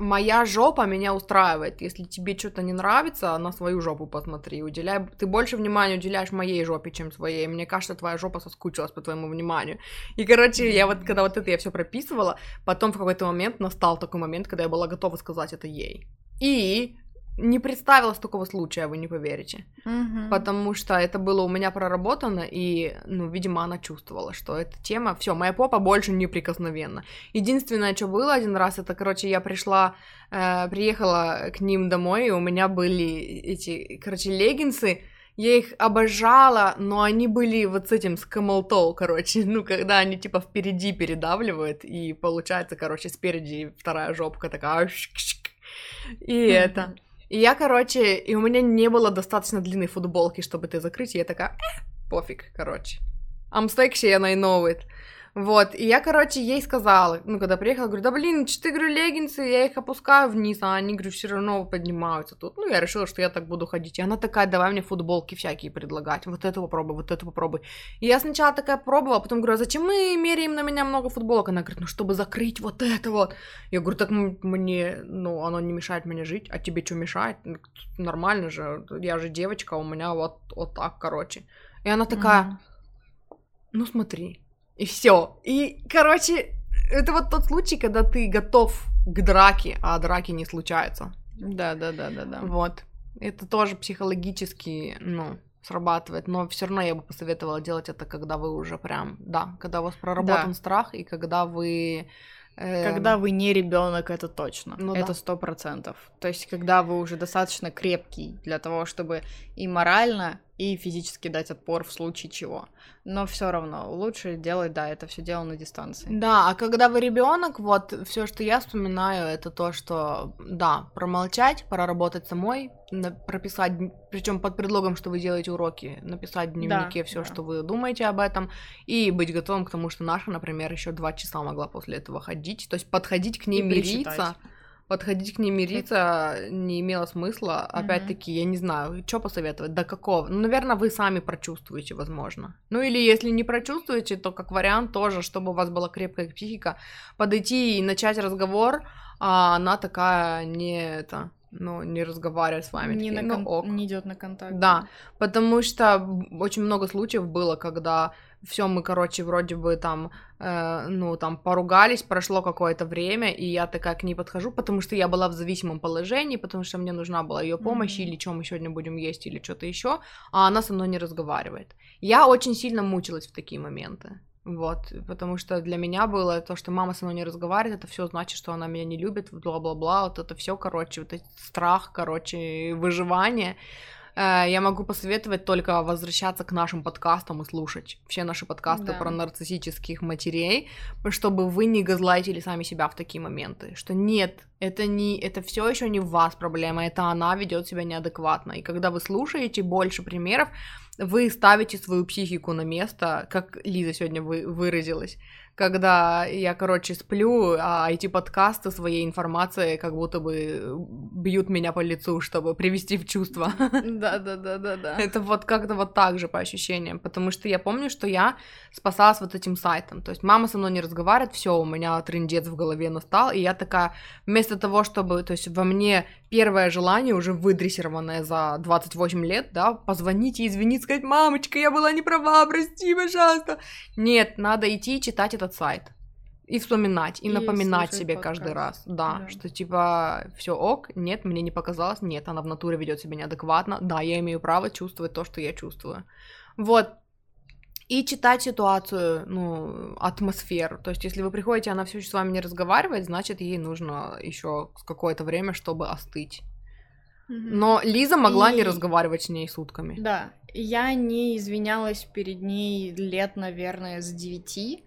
моя жопа меня устраивает. Если тебе что-то не нравится, на свою жопу посмотри. Уделяй, ты больше внимания уделяешь моей жопе, чем своей. Мне кажется, твоя жопа соскучилась по твоему вниманию. И, короче, я вот, когда вот это я все прописывала, потом в какой-то момент настал такой момент, когда я была готова сказать это ей. И не представилось такого случая, вы не поверите. Мгм. Потому что это было у меня проработано, и, ну, видимо, она чувствовала, что эта тема, все, моя попа больше неприкосновенна. Единственное, что было один раз, это, короче, я пришла, э, приехала к ним домой, и у меня были эти, короче, леггинсы, я их обожала, но они были вот с этим, с камелтоу, короче, ну, когда они, типа, впереди передавливают, и получается, короче, спереди вторая жопка такая, и это... И я, короче, и у меня не было достаточно длинной футболки, чтобы это закрыть, и я такая, «Э, пофиг, короче. I'm sexy and I know it. Вот, и я, короче, ей сказала, ну, когда приехала, говорю, да блин, что ты, говорю, леггинсы, я их опускаю вниз, а они, говорю, все равно поднимаются тут. Ну, я решила, что я так буду ходить. И она такая, давай мне футболки всякие предлагать, вот это попробуй, вот это попробуй. И я сначала такая пробовала, а потом говорю, а зачем мы меряем на меня много футболок? Она говорит, ну, чтобы закрыть вот это вот. Я говорю, так мне, ну, оно не мешает мне жить, а тебе что мешает? Ну, Нормально же, я же девочка, у меня вот, вот так, короче. И она такая, Мгм. ну смотри. И все. И, короче, это вот тот случай, когда ты готов к драке, а драки не случаются. Да-да-да-да-да. Вот. Это тоже психологически, ну, срабатывает, но все равно я бы посоветовала делать это, когда вы уже прям, да, когда у вас проработан Да. страх и когда вы... эм, Когда вы не ребенок, это точно. Ну это да. сто процентов. То есть, когда вы уже достаточно крепкий для того, чтобы и морально, и физически дать отпор в случае чего. Но все равно лучше делать, да, это все дело на дистанции. Да, а когда вы ребенок, вот все, что я вспоминаю, это то, что да, промолчать, проработать самой, прописать, причем под предлогом, что вы делаете уроки, написать в дневнике все, да. что вы думаете об этом, и быть готовым к тому, что наша, например, еще два часа могла после этого ходить, то есть подходить к ней И мириться. причитать. Подходить к ней мириться не имело смысла. Опять-таки, я не знаю, что посоветовать, до какого. Ну, наверное, вы сами прочувствуете, возможно. Ну, или если не прочувствуете, то как вариант тоже, чтобы у вас была крепкая психика, подойти и начать разговор, а она такая не это, ну, не разговаривает с вами. Не, Такие, на «Ну, кон- ок». не идет на контакт. Да, потому что очень много случаев было, когда все мы, короче, вроде бы там, э, ну, там, поругались, прошло какое-то время, и я такая к ней подхожу, потому что я была в зависимом положении, потому что мне нужна была ее помощь, Мгм. или что мы сегодня будем есть, или что-то еще, а она со мной не разговаривает. Я очень сильно мучилась в такие моменты. Вот, потому что для меня было то, что мама со мной не разговаривает, это все значит, что она меня не любит, бла-бла-бла, вот это все, короче, вот этот страх, короче, выживание. Э, Я могу посоветовать только возвращаться к нашим подкастам и слушать все наши подкасты Да. про нарциссических матерей, чтобы вы не газлайтили сами себя в такие моменты, что нет, это не, это все еще не в вас проблема, это она ведет себя неадекватно. И когда вы слушаете больше примеров, вы ставите свою психику на место, как Лиза сегодня вы, выразилась, когда я, короче, сплю, а эти подкасты своей информацией как будто бы бьют меня по лицу, чтобы привести в чувство. Да-да-да-да-да. Это вот как-то вот так же по ощущениям, потому что я помню, что я спасалась вот этим сайтом, то есть мама со мной не разговаривает, все, у меня трендец в голове настал, и я такая, вместо того, чтобы, то есть во мне первое желание, уже выдрессированное за 28 лет, да, позвонить и извиниться, сказать, мамочка, я была не права, прости, пожалуйста. Нет, надо идти читать этот сайт. И вспоминать, и, и напоминать себе подкаст. каждый раз, да, да, что типа все ок, нет, мне не показалось, нет, она в натуре ведет себя неадекватно, да, я имею право чувствовать то, что я чувствую. Вот, и читать ситуацию, ну, атмосферу. То есть, если вы приходите, она все еще с вами не разговаривает, значит, ей нужно еще какое-то время, чтобы остыть. Но Лиза могла и... не разговаривать с ней сутками. Да, я не извинялась перед ней лет, наверное, с девяти.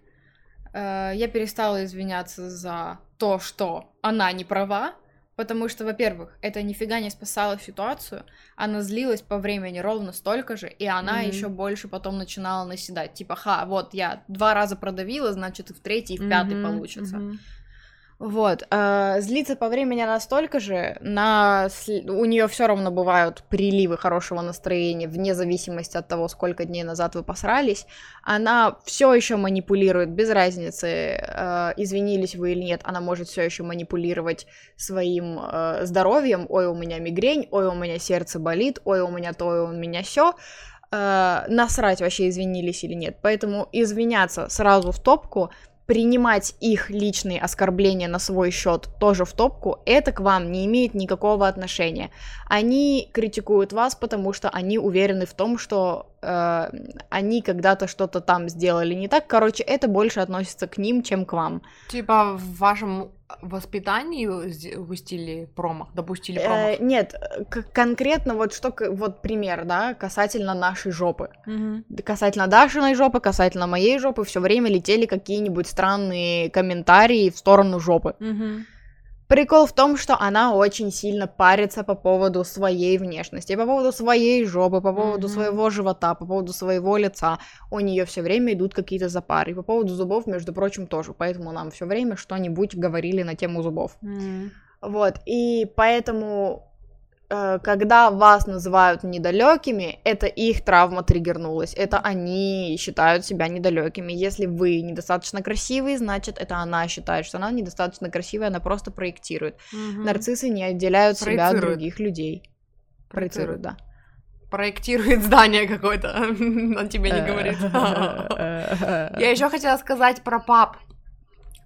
Э, я перестала извиняться за то, что она не права, Потому что, во-первых, это нифига не спасало ситуацию, она злилась по времени ровно столько же, и она mm-hmm. еще больше потом начинала наседать. Типа, ха, вот я два раза продавила, значит, и в третий, и в пятый mm-hmm. получится. Mm-hmm. Вот, э, злиться по времени настолько же, на... у нее все равно бывают приливы хорошего настроения, вне зависимости от того, сколько дней назад вы посрались, она все еще манипулирует, без разницы, э, извинились вы или нет, она может все еще манипулировать своим э, здоровьем, ой, у меня мигрень, ой, у меня сердце болит, ой, у меня то, ой, у меня все, э, насрать вообще извинились или нет, поэтому извиняться сразу в топку принимать их личные оскорбления на свой счет тоже в топку, это к вам не имеет никакого отношения. Они критикуют вас, потому что они уверены в том, что э, они когда-то что-то там сделали не так. Короче, это больше относится к ним, чем к вам. Типа в вашем воспитании выпустили промах, допустили промах? Э, нет, конкретно вот что, вот пример, да, касательно нашей жопы. Угу. Касательно Дашиной жопы, касательно моей жопы, все время летели какие-нибудь странные комментарии в сторону жопы. Угу. Прикол в том, что она очень сильно парится по поводу своей внешности, по поводу своей жопы, по поводу mm-hmm. своего живота, по поводу своего лица. У нее все время идут какие-то запары. И по поводу зубов, между прочим, тоже. Поэтому нам все время что-нибудь говорили на тему зубов. Mm-hmm. Вот. И поэтому когда вас называют недалекими, это их травма триггернулась, это они считают себя недалекими. Если вы недостаточно красивый, значит, это она считает, что она недостаточно красивая, она просто проектирует. Угу. Нарциссы не отделяют себя от других людей. Проецируют, да. Проектирует здание какое-то, он тебе не говорит. Я еще хотела сказать про пап.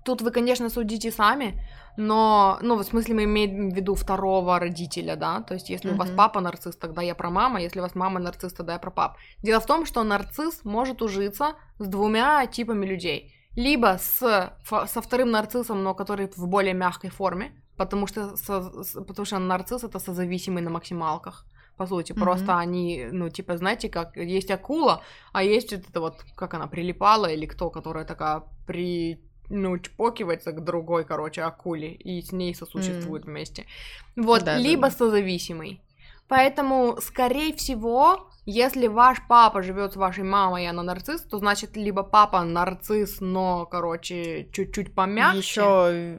Тут вы, конечно, судите сами, но, ну, в смысле мы имеем в виду второго родителя, да, то есть если mm-hmm. у вас папа нарцисс, тогда я про мама, если у вас мама нарцисс, тогда я про пап. Дело в том, что нарцисс может ужиться с двумя типами людей. Либо с, со вторым нарциссом, но который в более мягкой форме, потому что, со, потому что нарцисс это созависимый на максималках по сути. Mm-hmm. Просто они, ну, типа, знаете, как есть акула, а есть вот это вот, как она прилипала, или кто, которая такая при ну, чпокивается к другой, короче, акуле, и с ней сосуществует mm. вместе. Вот, да, либо да. созависимый. Поэтому, скорее всего, если ваш папа живет с вашей мамой, и она нарцисс, то значит, либо папа нарцисс, но, короче, чуть-чуть помягче. Еще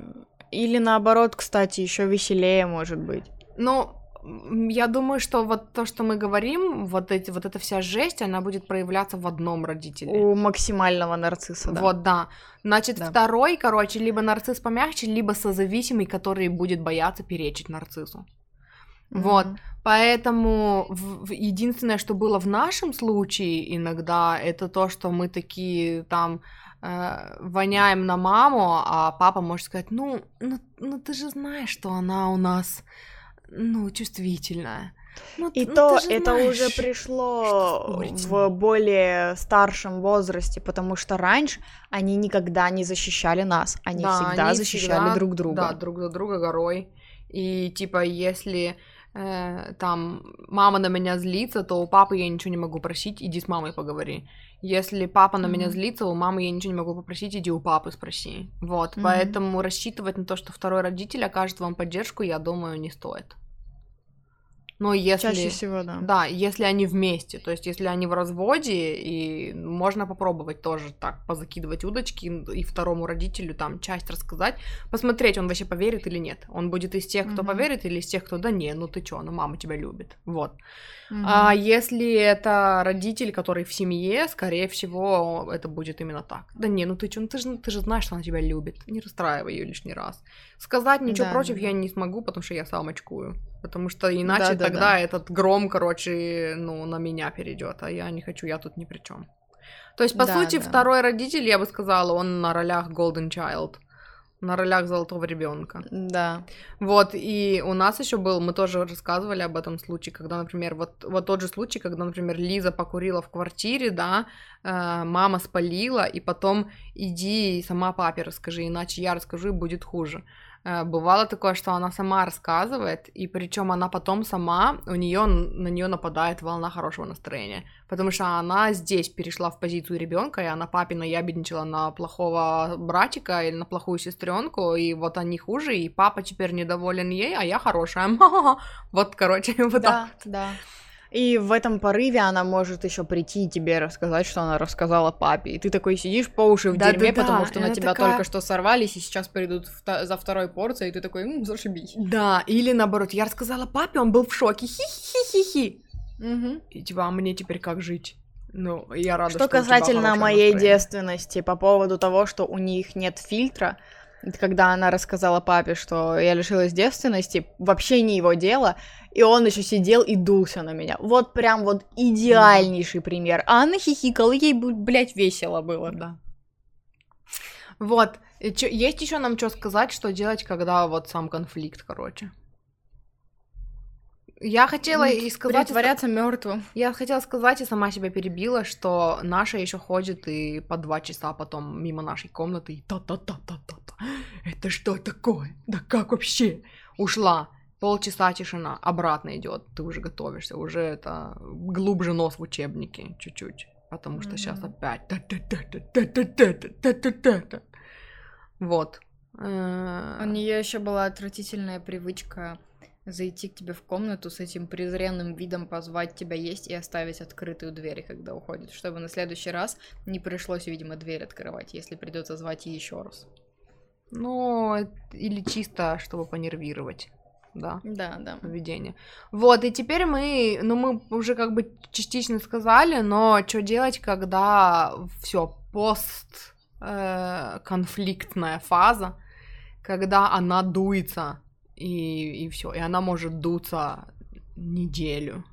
или наоборот, кстати, еще веселее может быть. Ну, я думаю, что вот то, что мы говорим, вот, эти, вот эта вся жесть, она будет проявляться в одном родителе. У максимального нарцисса, да. Вот, да. Значит, да. второй, короче, либо нарцисс помягче, либо созависимый, который будет бояться перечить нарциссу. Mm-hmm. Вот, поэтому в, единственное, что было в нашем случае иногда, это то, что мы такие там э, воняем на маму, а папа может сказать, ну, ну, ну ты же знаешь, что она у нас ну, чувствительная. Ну, и ну, то это знаешь, уже пришло в более старшем возрасте, потому что раньше они никогда не защищали нас, они да, всегда они защищали всегда, друг друга. Да, друг за друга горой. И типа, если э, там мама на меня злится, то у папы я ничего не могу просить, иди с мамой поговори. Если папа на mm-hmm. меня злится, у мамы я ничего не могу попросить, иди у папы спроси. Вот, mm-hmm. поэтому рассчитывать на то, что второй родитель окажет вам поддержку, я думаю, не стоит. Но если... Чаще всего, да. Да, если они вместе, то есть если они в разводе, и можно попробовать тоже так позакидывать удочки и второму родителю там часть рассказать, посмотреть, он вообще поверит или нет. Он будет из тех, кто Мгм. поверит, или из тех, кто да не, ну ты чё, ну мама тебя любит. Вот. Мгм. А если это родитель, который в семье, скорее всего, это будет именно так. Да не, ну ты чё, ну ты же, ты же знаешь, что она тебя любит. Не расстраивай ее лишний раз. Сказать ничего Да, против да, я не смогу, потому что я сам очкую. Потому что иначе Да-да-да. тогда этот гром, короче, ну, на меня перейдет, а я не хочу, я тут ни при чем. То есть, по Да, сути, да. второй родитель, я бы сказала, он на ролях Golden Child, на ролях золотого ребенка. Да. Вот, и у нас еще был, мы тоже рассказывали об этом случае, когда, например, вот, вот тот же случай, когда, например, Лиза покурила в квартире, да, э, мама спалила, и потом иди и сама папе расскажи, иначе я расскажу, и будет хуже. Э, бывало такое, что она сама рассказывает, и причем она потом сама, у нее на нее нападает волна хорошего настроения, потому что она здесь перешла в позицию ребенка, и она папе наябедничала на плохого братика или на плохую сестренку, и вот они хуже, и папа теперь недоволен ей, а я хорошая. Вот, короче, вот так. Да, да. И в этом порыве она может еще прийти и тебе рассказать, что она рассказала папе. И ты такой сидишь по уши в Да-да-да, дерьме, потому что и на она тебя такая- только что сорвались, и сейчас придут за второй порцией, и ты такой, м, зашибись. Да, или наоборот, я рассказала папе, он был в шоке, хи-хи-хи-хи. Мгм. И типа, а мне теперь как жить? Ну, я рада, Что тебя касательно моей настроение. девственности по поводу того, что у них нет фильтра, когда она рассказала папе, что я лишилась девственности, вообще не его дело, и он еще сидел и дулся на меня. Вот прям вот идеальнейший пример. А она хихикала, ей, блядь, весело было. Да. Вот. И чё- есть еще нам что сказать, что делать, когда вот сам конфликт, короче. Я хотела и сказать, Притворяться мертвым. я хотела сказать и сама себя перебила, что наша еще ходит и по два часа потом мимо нашей комнаты и та-та-та-та-та-та. Это что такое? Да как вообще? Ушла. Полчаса тишина, обратно идет. Ты уже готовишься, уже это глубже нос в учебнике чуть-чуть. Потому что сейчас опять. Вот. У нее еще была отвратительная привычка зайти к тебе в комнату с этим презренным видом, позвать тебя есть и оставить открытую дверь, когда уходит, чтобы на следующий раз не пришлось, видимо, дверь открывать, если придется звать еще раз. Ну, э, или чисто, чтобы понервировать, да. Да, да. поведение. Вот, и теперь мы, ну, мы уже как бы частично сказали, но что делать, когда все пост э, конфликтная фаза, когда она дуется и, и все, и она может дуться неделю.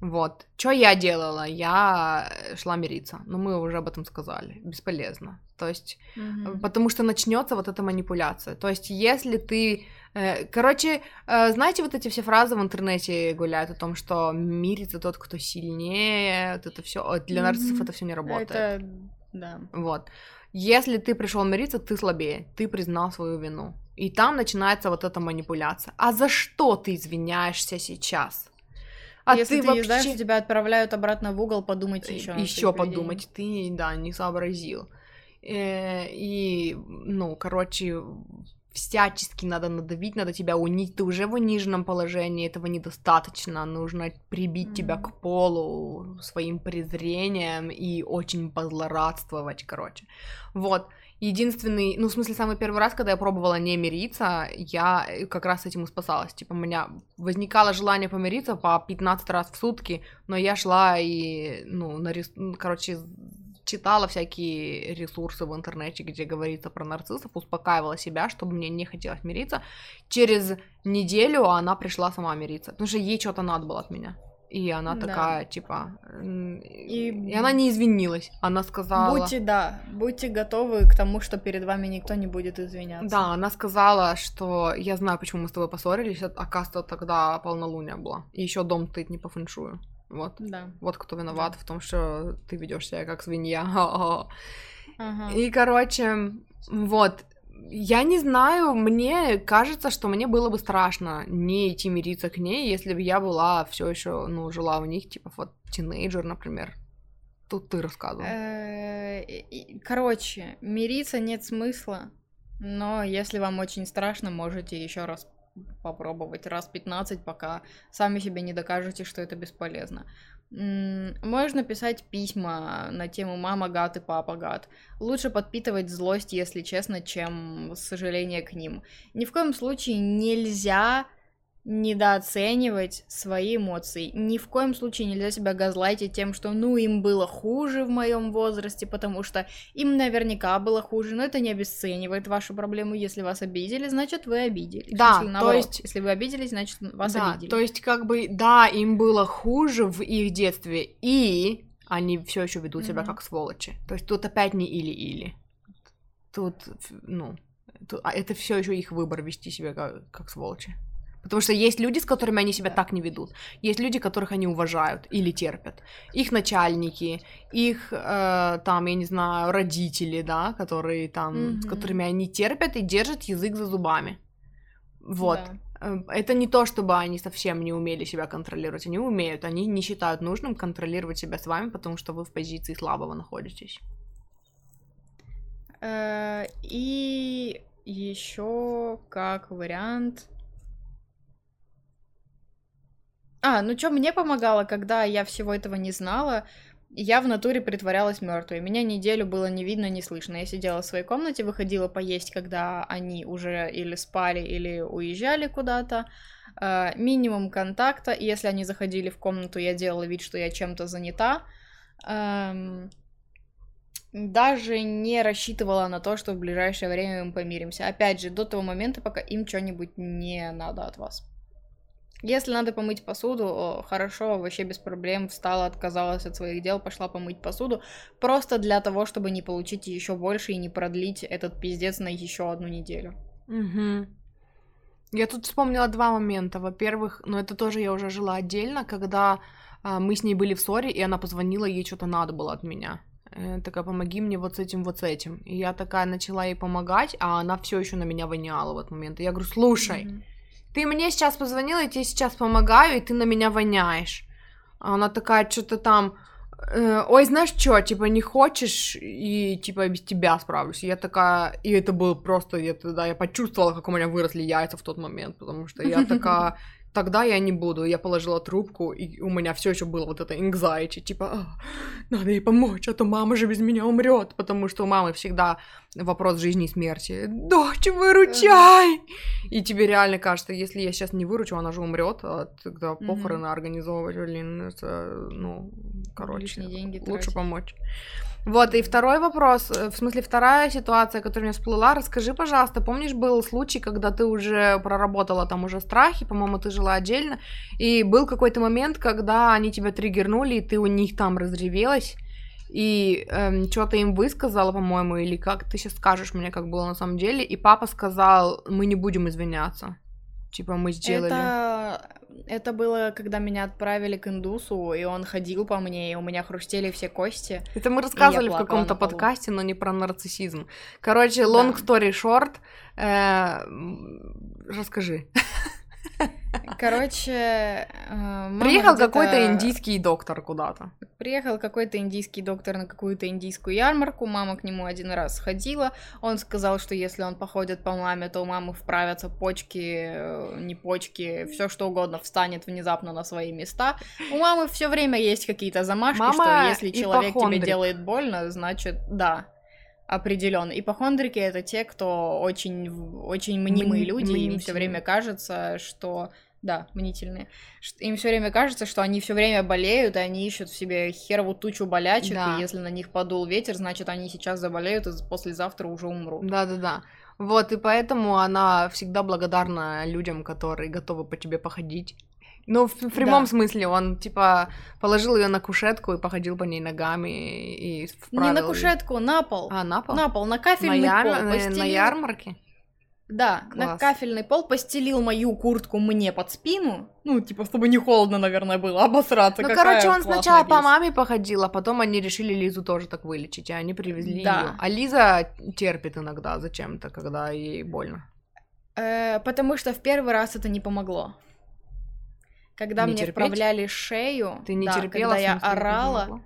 Вот. Что я делала? Я шла мириться. Но мы уже об этом сказали. Бесполезно. То есть Мгм. Потому что начнется вот эта манипуляция. То есть, если ты. э, короче, э, знаете, вот эти все фразы в интернете гуляют о том, что мирится тот, кто сильнее, вот это все. Для нарциссов Мгм. это все не работает. Это, да. Вот. Если ты пришел мириться, ты слабее, ты признал свою вину. И там начинается вот эта манипуляция. А за что ты извиняешься сейчас? А Если ты, вообще... знаешь, тебя отправляют обратно в угол, подумайте еще. еще подумать, ты, да, не сообразил. Э, И, ну, короче, всячески надо надавить, надо тебя унить. Ты уже в униженном положении, этого недостаточно. Нужно прибить тебя Мгм. к полу своим презрением и очень позлорадствовать, короче. Вот. Единственный, ну, в смысле, самый первый раз, когда я пробовала не мириться, я э, как раз этим и спасалась. Типа, у меня возникало желание помириться по 15 раз в сутки, но я шла и, ну, нарис... короче, читала всякие ресурсы в интернете, где говорится про нарциссов, успокаивала себя, чтобы мне не хотелось мириться. Через неделю она пришла сама мириться, потому что ей что-то надо было от меня. И она Да. такая, типа... И- И... она не извинилась. Она сказала... Будьте, да, будьте готовы к тому, что перед вами никто не будет извиняться. Да, она сказала, что я знаю, почему мы с тобой поссорились, а- оказывается, тогда полнолуние было. И еще дом стоит не по фэншую. Вот. Да. Вот кто виноват в том, что ты ведешь себя как свинья. Ага. И, короче, вот. Я не знаю, мне кажется, что мне было бы страшно не идти мириться к ней, если бы я была все еще, ну, жила у них, типа, вот, тинейджер, например. Тут ты рассказывал. Э, Короче, мириться нет смысла, но если вам очень страшно, можете еще раз попробовать раз 15, пока сами себе не докажете, что это бесполезно. Можно писать письма на тему «мама гад» и «папа гад». Лучше подпитывать злость, если честно, чем сожаление к ним. Ни в коем случае нельзя недооценивать свои эмоции. Ни в коем случае нельзя себя газлайтить тем, что ну им было хуже в моем возрасте, потому что им наверняка было хуже, но это не обесценивает вашу проблему. Если вас обидели, значит вы обиделись. Да, если, то есть... Если вы обиделись, значит вас да, обидели. то есть как бы, да, им было хуже в их детстве, и они все еще ведут себя mm-hmm. как сволочи. То есть тут опять не или-или. Тут, ну, тут, а это все еще их выбор вести себя как, как сволочи. Потому что есть люди, с которыми они себя так не ведут. Есть люди, которых они уважают или терпят. Их начальники, их э, там, я не знаю, родители, да, которые там, mm-hmm. с которыми они терпят и держат язык за зубами. Вот. Да. Э, это не то, чтобы они совсем не умели себя контролировать. Они умеют. Они не считают нужным контролировать себя с вами, потому что вы в позиции слабого находитесь. Э, и еще как вариант А, ну что мне помогало, когда я всего этого не знала, я в натуре притворялась мертвой. Меня неделю было не видно, не слышно. Я сидела в своей комнате, выходила поесть, когда они уже или спали, или уезжали куда-то. Э, минимум контакта. И если они заходили в комнату, я делала вид, что я чем-то занята. Эм, даже не рассчитывала на то, что в ближайшее время мы помиримся. Опять же, до того момента, пока им что-нибудь не надо от вас. Если надо помыть посуду, хорошо, вообще без проблем, встала, отказалась от своих дел, пошла помыть посуду, просто для того, чтобы не получить еще больше и не продлить этот пиздец на еще одну неделю. Угу. Я тут вспомнила два момента. Во-первых, ну это тоже я уже жила отдельно, когда а, мы с ней были в ссоре, и она позвонила, ей что-то надо было от меня. Э, такая, помоги мне вот с этим, вот с этим. И я такая начала ей помогать, а она все еще на меня воняла в этот момент. И я говорю, слушай, mm-hmm ты мне сейчас позвонила, я тебе сейчас помогаю, и ты на меня воняешь. А она такая, что-то там, э, ой, знаешь что, типа, не хочешь, и, типа, без тебя справлюсь. И я такая, и это было просто, я тогда, я почувствовала, как у меня выросли яйца в тот момент, потому что я такая, тогда я не буду. Я положила трубку, и у меня все еще было вот это anxiety, типа, а, надо ей помочь, а то мама же без меня умрет, потому что у мамы всегда вопрос жизни и смерти. Дочь, выручай! И тебе реально кажется, если я сейчас не выручу, она же умрет, а тогда похороны организовывать, блин, это, ну, короче, лучше помочь. Вот, и второй вопрос, э, в смысле, вторая ситуация, которая мне всплыла, расскажи, пожалуйста, помнишь, был случай, когда ты уже проработала там уже страхи, по-моему, ты жила отдельно, и был какой-то момент, когда они тебя триггернули, и ты у них там разревелась, и эм, что-то им высказала, по-моему, или как ты сейчас скажешь мне, как было на самом деле, и папа сказал, мы не будем извиняться. Типа мы сделали. Это, это было, когда меня отправили к индусу, и он ходил по мне, и у меня хрустели все кости. Это мы рассказывали в каком-то подкасте, но не про нарциссизм. Короче, long да. story short, э, расскажи. Короче, э, приехал какой-то индийский доктор куда-то. Приехал какой-то индийский доктор на какую-то индийскую ярмарку, мама к нему один раз сходила, он сказал, что если он походит по маме, то у мамы вправятся почки, э, не почки, все что угодно встанет внезапно на свои места. У мамы все время есть какие-то замашки, Мама что если человек тебе делает больно, значит, да, определенно. Ипохондрики это те, кто очень, очень мнимые люди, им все время кажется, что да, мнительные. Им все время кажется, что они все время болеют, и они ищут в себе херову тучу болячек, да. и если на них подул ветер, значит, они сейчас заболеют и послезавтра уже умрут. Да-да-да. Вот, и поэтому она всегда благодарна людям, которые готовы по тебе походить. Ну, в, прямом да. смысле, он, типа, положил ее на кушетку и походил по ней ногами и Не на кушетку, на пол. А, на пол? На пол, на кафельный на яр... пол. Постелил... На ярмарке? Да, Класс. на кафельный пол постелил мою куртку мне под спину. Ну, типа, чтобы не холодно, наверное, было, обосраться. Ну, короче, он сначала по маме походил, а потом они решили Лизу тоже так вылечить, и они привезли да. ее. А Лиза терпит иногда зачем-то, когда ей больно. Э, потому что в первый раз это не помогло. Когда не мне терпеть? вправляли шею, ты не да, терпела, когда я орала,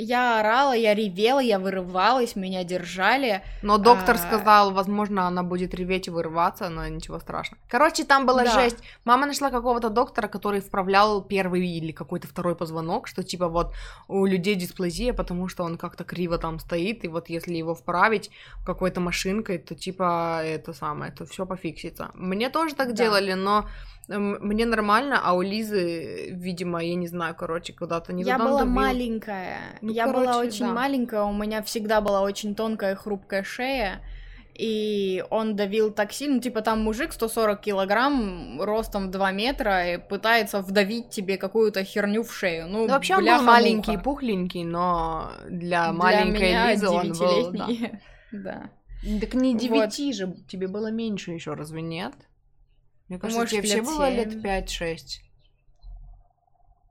Я орала, я ревела, я вырывалась, меня держали. Но доктор А. сказал, возможно, она будет реветь и вырываться, но ничего страшного. Короче, там была Да. жесть. Мама нашла какого-то доктора, который вправлял первый или какой-то второй позвонок, что типа вот у людей дисплазия, потому что он как-то криво там стоит, и вот если его вправить какой-то машинкой, то типа это самое, то все пофиксится. Мне тоже так Да. делали, но мне нормально, а у Лизы, видимо, я не знаю, короче, куда-то не я была надавил. маленькая. Ну, я была короче, очень да. маленькая, у меня всегда была очень тонкая, хрупкая шея. И он давил так сильно, ну, типа там мужик 140 килограмм, ростом 2 метра, и пытается вдавить тебе какую-то херню в шею. Ну, Ну, вообще он был маленький, пухленький, но для, Для маленькой меня Лизы он был, да. Да. Так не Вот. девяти же, тебе было меньше еще, разве нет? Мне кажется, Может, тебе все лет было лет семь. 5-6.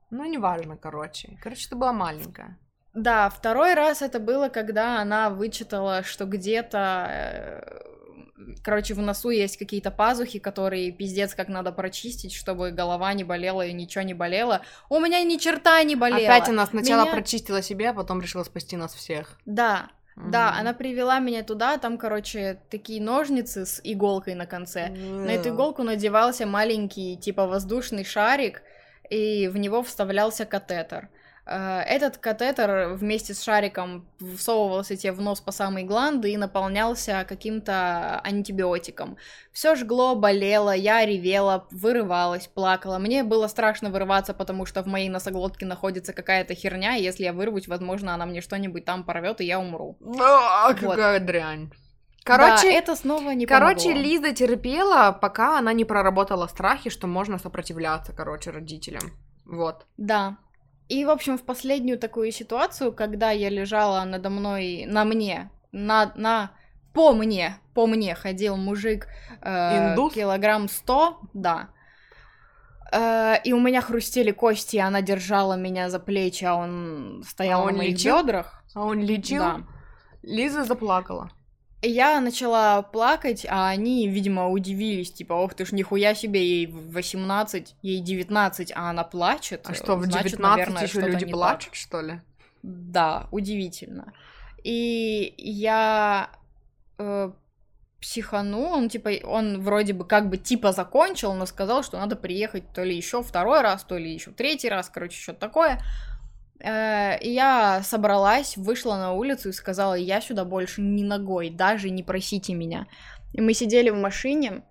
Ну, неважно, короче. Короче, ты была маленькая. Да, второй раз это было, когда она вычитала, что где-то, э, короче, в носу есть какие-то пазухи, которые пиздец как надо прочистить, чтобы голова не болела и ничего не болело. У меня ни черта не болело. Опять она сначала Меня- прочистила себя, а потом решила спасти нас всех. Да, да, Мгм. она привела меня туда, там, короче, такие ножницы с иголкой на конце. На эту Да. иголку надевался маленький, типа, воздушный шарик, и в него вставлялся катетер. Э, Этот катетер вместе с шариком всовывался тебе в нос по самые гланды и наполнялся каким-то антибиотиком. Все жгло, болело, я ревела, вырывалась, плакала. Мне было страшно вырываться, потому что в моей носоглотке находится какая-то херня, и если я вырвусь, возможно, она мне что-нибудь там порвет, и я умру. А, Вот. какая дрянь. Короче, Короче, это снова не короче, помогло. Лиза терпела, пока она не проработала страхи, что можно сопротивляться, короче, родителям. Вот. Да. И, в общем, в последнюю такую ситуацию, когда я лежала надо мной, на мне, на, на, по мне, по мне ходил мужик э, Индус? килограмм сто, да. Э, и у меня хрустели кости, и она держала меня за плечи, а он стоял А он на моих лечил? бедрах. А он лечил? Да. Лиза заплакала. Я начала плакать, а они, видимо, удивились, типа, ох ты ж, нихуя себе, ей 18, ей 19, а она плачет. А что, в значит, 19 наверное, еще люди плачут, так. что ли? Да, удивительно. И я э, психанул, он типа, он вроде бы как бы типа закончил, но сказал, что надо приехать то ли еще второй раз, то ли еще третий раз, короче, что-то такое. Э, И я собралась, вышла на улицу и сказала, я сюда больше ни ногой, даже не просите меня. И мы сидели в машине.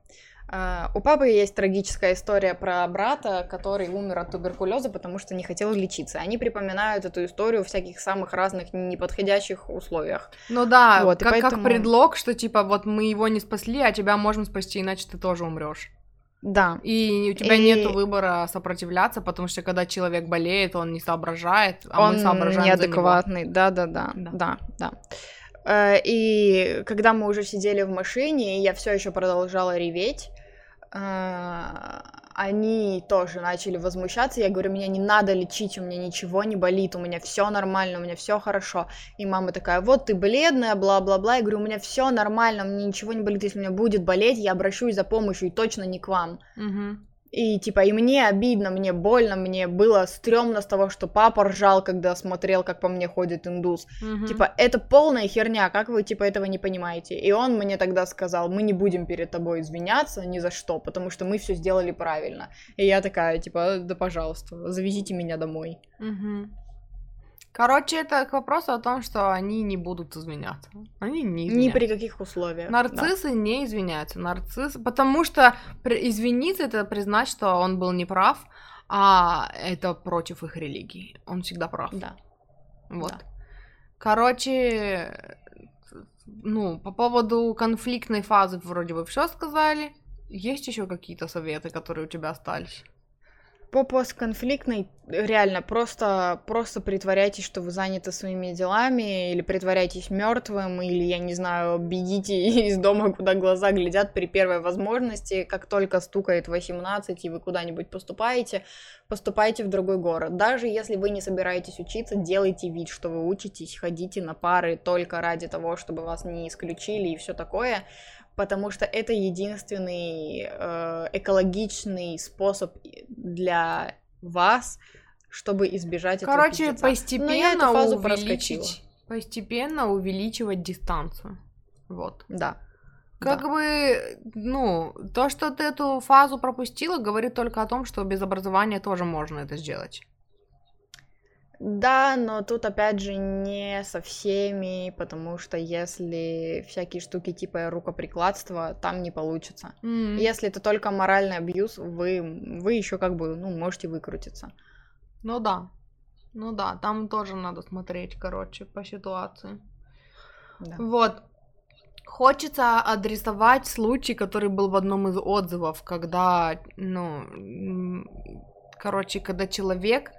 Э, У папы есть трагическая история про брата, который умер от туберкулеза, потому что не хотел лечиться. Они припоминают эту историю в всяких самых разных неподходящих условиях. Ну да, Вот, как, как поэтому- предлог, что типа вот мы его не спасли, а тебя можем спасти, иначе ты тоже умрешь. Да. И у тебя И- нет выбора сопротивляться, потому что когда человек болеет, он не соображает, а он мы соображаем неадекватный, да-да-да, Да. да, да. Э, И когда мы уже сидели в машине, я все еще продолжала реветь, э, они тоже начали возмущаться. Я говорю, меня не надо лечить, у меня ничего не болит, у меня все нормально, у меня все хорошо. И мама такая, вот ты бледная, бла-бла-бла. Я говорю, у меня все нормально, мне ничего не болит. Если у меня будет болеть, я обращусь за помощью, и точно не к вам. Мгм. И типа, и мне обидно, мне больно, мне было стрёмно с того, что папа ржал, когда смотрел, как по мне ходит индус. Мгм. Типа, это полная херня, как вы, типа, этого не понимаете? И он мне тогда сказал, мы не будем перед тобой извиняться ни за что, потому что мы все сделали правильно. И я такая, типа, да пожалуйста, завезите меня домой. Мгм. Короче, это к вопросу о том, что они не будут извиняться. Они не Ни извиняются. при каких условиях. Нарциссы не извиняются. Нарцисс... Потому что извиниться это признать, что он был неправ, а это против их религии. Он всегда прав. Да. Вот. да. Короче, ну, по поводу конфликтной фазы вроде вы все сказали. Есть еще какие-то советы, которые у тебя остались? По постконфликтной, реально, просто, просто притворяйтесь, что вы заняты своими делами, или притворяйтесь мертвым, или, я не знаю, бегите из дома, куда глаза глядят при первой возможности, как только стукает 18, и вы куда-нибудь поступаете, поступайте в другой город. Даже если вы не собираетесь учиться, делайте вид, что вы учитесь, ходите на пары только ради того, чтобы вас не исключили и все такое, потому что это единственный э, экологичный способ для вас, чтобы избежать этого Короче, пиздеца. Но я эту постепенно фазу увеличить, постепенно увеличивать дистанцию. Вот. Да. Как Да. бы, ну, то, что ты эту фазу пропустила, говорит только о том, что без образования тоже можно это сделать. Да, но тут опять же не со всеми, потому что если всякие штуки типа рукоприкладства, там не получится. М. Если это только моральный абьюз, вы, вы еще как бы, ну, можете выкрутиться. Ну да. Ну да, там тоже надо смотреть, короче, по ситуации. Да. Вот. Хочется адресовать случай, который был в одном из отзывов, когда, ну, короче, когда человек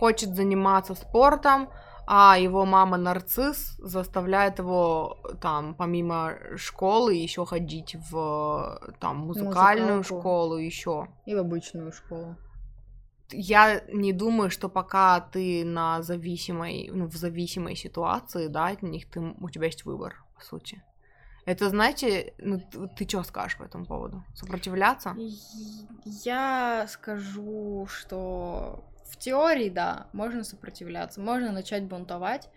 хочет заниматься спортом, а его мама нарцисс заставляет его там помимо школы еще ходить в там музыкальную Музыкалку. школу еще. И в обычную школу. Я не думаю, что пока ты на зависимой, ну, в зависимой ситуации, да, от них, ты, у тебя есть выбор, по сути. Это, знаете, ну, ты, что скажешь по этому поводу? Сопротивляться? Я скажу, что в теории, да, можно сопротивляться, можно начать бунтовать,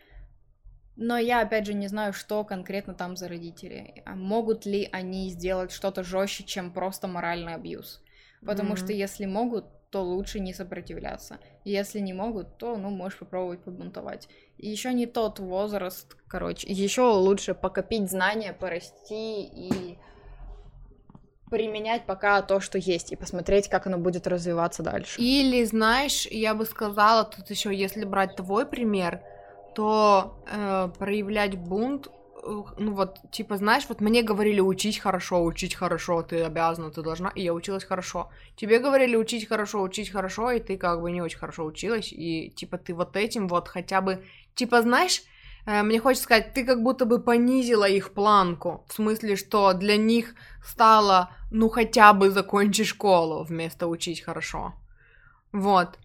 но я, опять же, не знаю, что конкретно там за родители. А Могут ли они сделать что-то жестче, чем просто моральный абьюз? Потому Мгм. что если могут, то лучше не сопротивляться. Если не могут, то, ну, можешь попробовать побунтовать. И еще не тот возраст, короче. Еще лучше покопить знания, порасти и применять пока то, что есть, и посмотреть, как оно будет развиваться дальше. Или, знаешь, я бы сказала, тут еще, если брать твой пример, то э, проявлять бунт, э, ну вот, типа, знаешь, вот мне говорили учить хорошо, учить хорошо, ты обязана, ты должна, и я училась хорошо. Тебе говорили учить хорошо, учить хорошо, и ты как бы не очень хорошо училась, и типа ты вот этим вот хотя бы, типа, знаешь, мне хочется сказать, ты как будто бы понизила их планку, в смысле, что для них стало, ну хотя бы закончи школу вместо учить хорошо. Вот.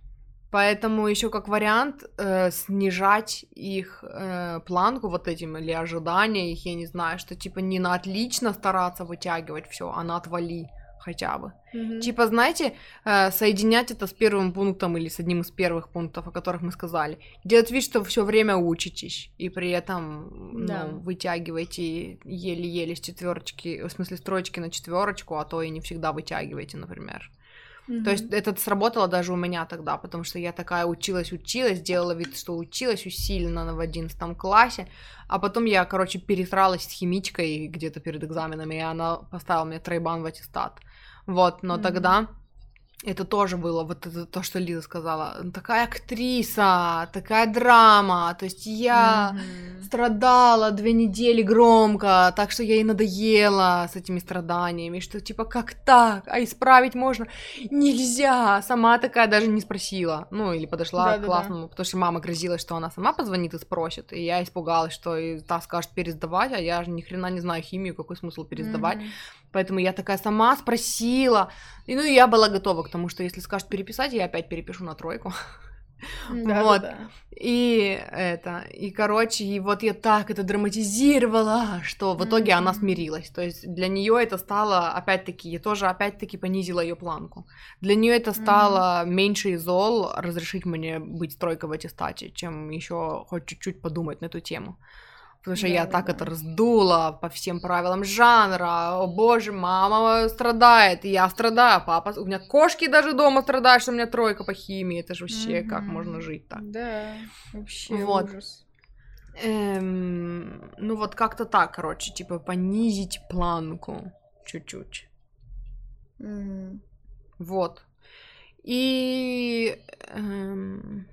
Поэтому еще как вариант э, снижать их э, планку вот этим или ожидания их, я не знаю, что типа не на отлично стараться вытягивать все, а на отвали хотя бы. Мгм. Типа, знаете, э, соединять это с первым пунктом или с одним из первых пунктов, о которых мы сказали. Делать вид, что все время учитесь, и при этом Да. ну, вытягиваете еле-еле с четверочки, в смысле с троечки на четверочку, а то и не всегда вытягиваете, например. То есть это сработало даже у меня тогда, потому что я такая училась, училась, делала вид, что училась усиленно в одиннадцатом классе, а потом я, короче, пересралась с химичкой где-то перед экзаменами, и она поставила мне тройбан в аттестат. Вот, но Мгм. тогда это тоже было, вот это то, что Лиза сказала, такая актриса, такая драма, то есть я Мгм. страдала две недели громко, так что я ей надоела с этими страданиями, что типа как так, а исправить можно? Нельзя, сама такая даже не спросила, ну или подошла Да-да-да. к классному, потому что мама грозилась, что она сама позвонит и спросит, и я испугалась, что и та скажет пересдавать, а я же ни хрена не знаю химию, какой смысл пересдавать, Мгм. Поэтому я такая сама спросила, и ну я была готова к тому, что если скажет переписать, я опять перепишу на тройку. Да, Вот. да, да. И это, и короче, и вот я так это драматизировала, что в итоге она Мгм. смирилась. То есть для нее это стало, опять-таки, я тоже опять-таки понизила ее планку. Для нее это стало меньше из зол разрешить мне быть тройкой в аттестате, чем еще хоть чуть-чуть подумать на эту тему. Потому что я так Да-да-да. это раздула по всем правилам жанра. О боже, мама страдает, и я страдаю, папа... У меня кошки даже дома страдают, что у меня тройка по химии. Это же вообще как Мгм. можно жить так? Да, вообще Вот. ужас. Эм, ну вот как-то так, короче, типа понизить планку чуть-чуть. Мгм. Вот. И... эм,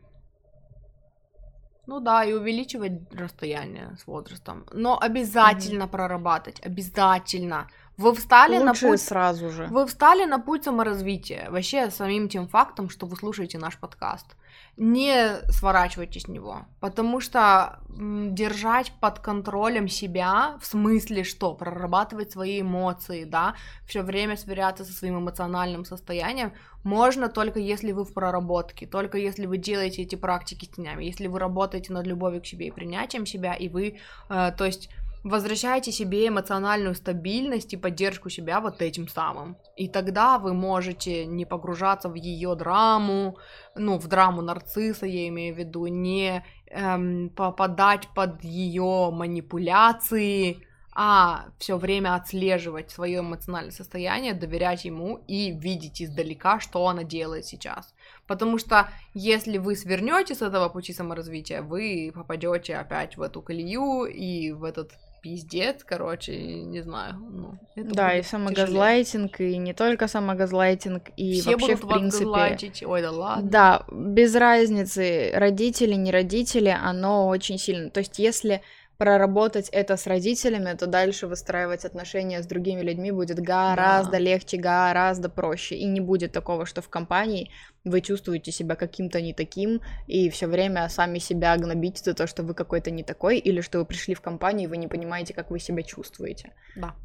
ну да, и увеличивать расстояние с возрастом. Но обязательно прорабатывать, обязательно. Вы встали на Лучше путь... сразу же. Вы встали на путь саморазвития. Вообще, самим тем фактом, что вы слушаете наш подкаст. Не сворачивайте с него. Потому что держать под контролем себя, в смысле что? Прорабатывать свои эмоции, да, все время сверяться со своим эмоциональным состоянием, можно только если вы в проработке, только если вы делаете эти практики с тенями, если вы работаете над любовью к себе и принятием себя, и вы, э, то есть возвращайте себе эмоциональную стабильность и поддержку себя вот этим самым. И тогда вы можете не погружаться в ее драму, ну, в драму нарцисса, я имею в виду, не эм, попадать под ее манипуляции, а все время отслеживать свое эмоциональное состояние, доверять ему и видеть издалека, что она делает сейчас. Потому что если вы свернете с этого пути саморазвития, вы попадете опять в эту колею и в этот пиздец, короче, не знаю. Ну, да, и самогазлайтинг, и не только самогазлайтинг, и Все вообще, будут в принципе... Вас Ой, да ладно. Да, без разницы, родители, не родители, оно очень сильно. То есть, если проработать это с родителями, то дальше выстраивать отношения с другими людьми будет гораздо да. легче, гораздо проще. И не будет такого, что в компании вы чувствуете себя каким-то не таким, и все время сами себя гнобите за то, что вы какой-то не такой, или что вы пришли в компанию, и вы не понимаете, как вы себя чувствуете. Да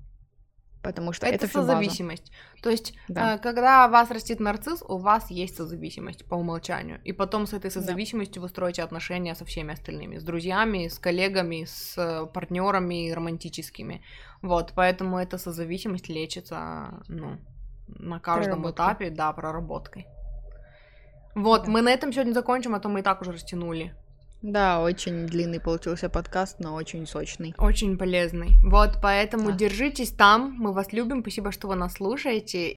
потому что это, это созависимость. База. То есть, да. э, когда вас растит нарцисс, у вас есть созависимость по умолчанию. И потом с этой созависимостью да. вы строите отношения со всеми остальными, с друзьями, с коллегами, с э, партнерами романтическими. Вот, поэтому эта созависимость лечится, ну, на каждом этапе, да, проработкой. Вот, да. мы на этом сегодня закончим, а то мы и так уже растянули. Да, очень длинный получился подкаст, но очень сочный. Очень полезный. Вот, поэтому да. держитесь там, мы вас любим, спасибо, что вы нас слушаете,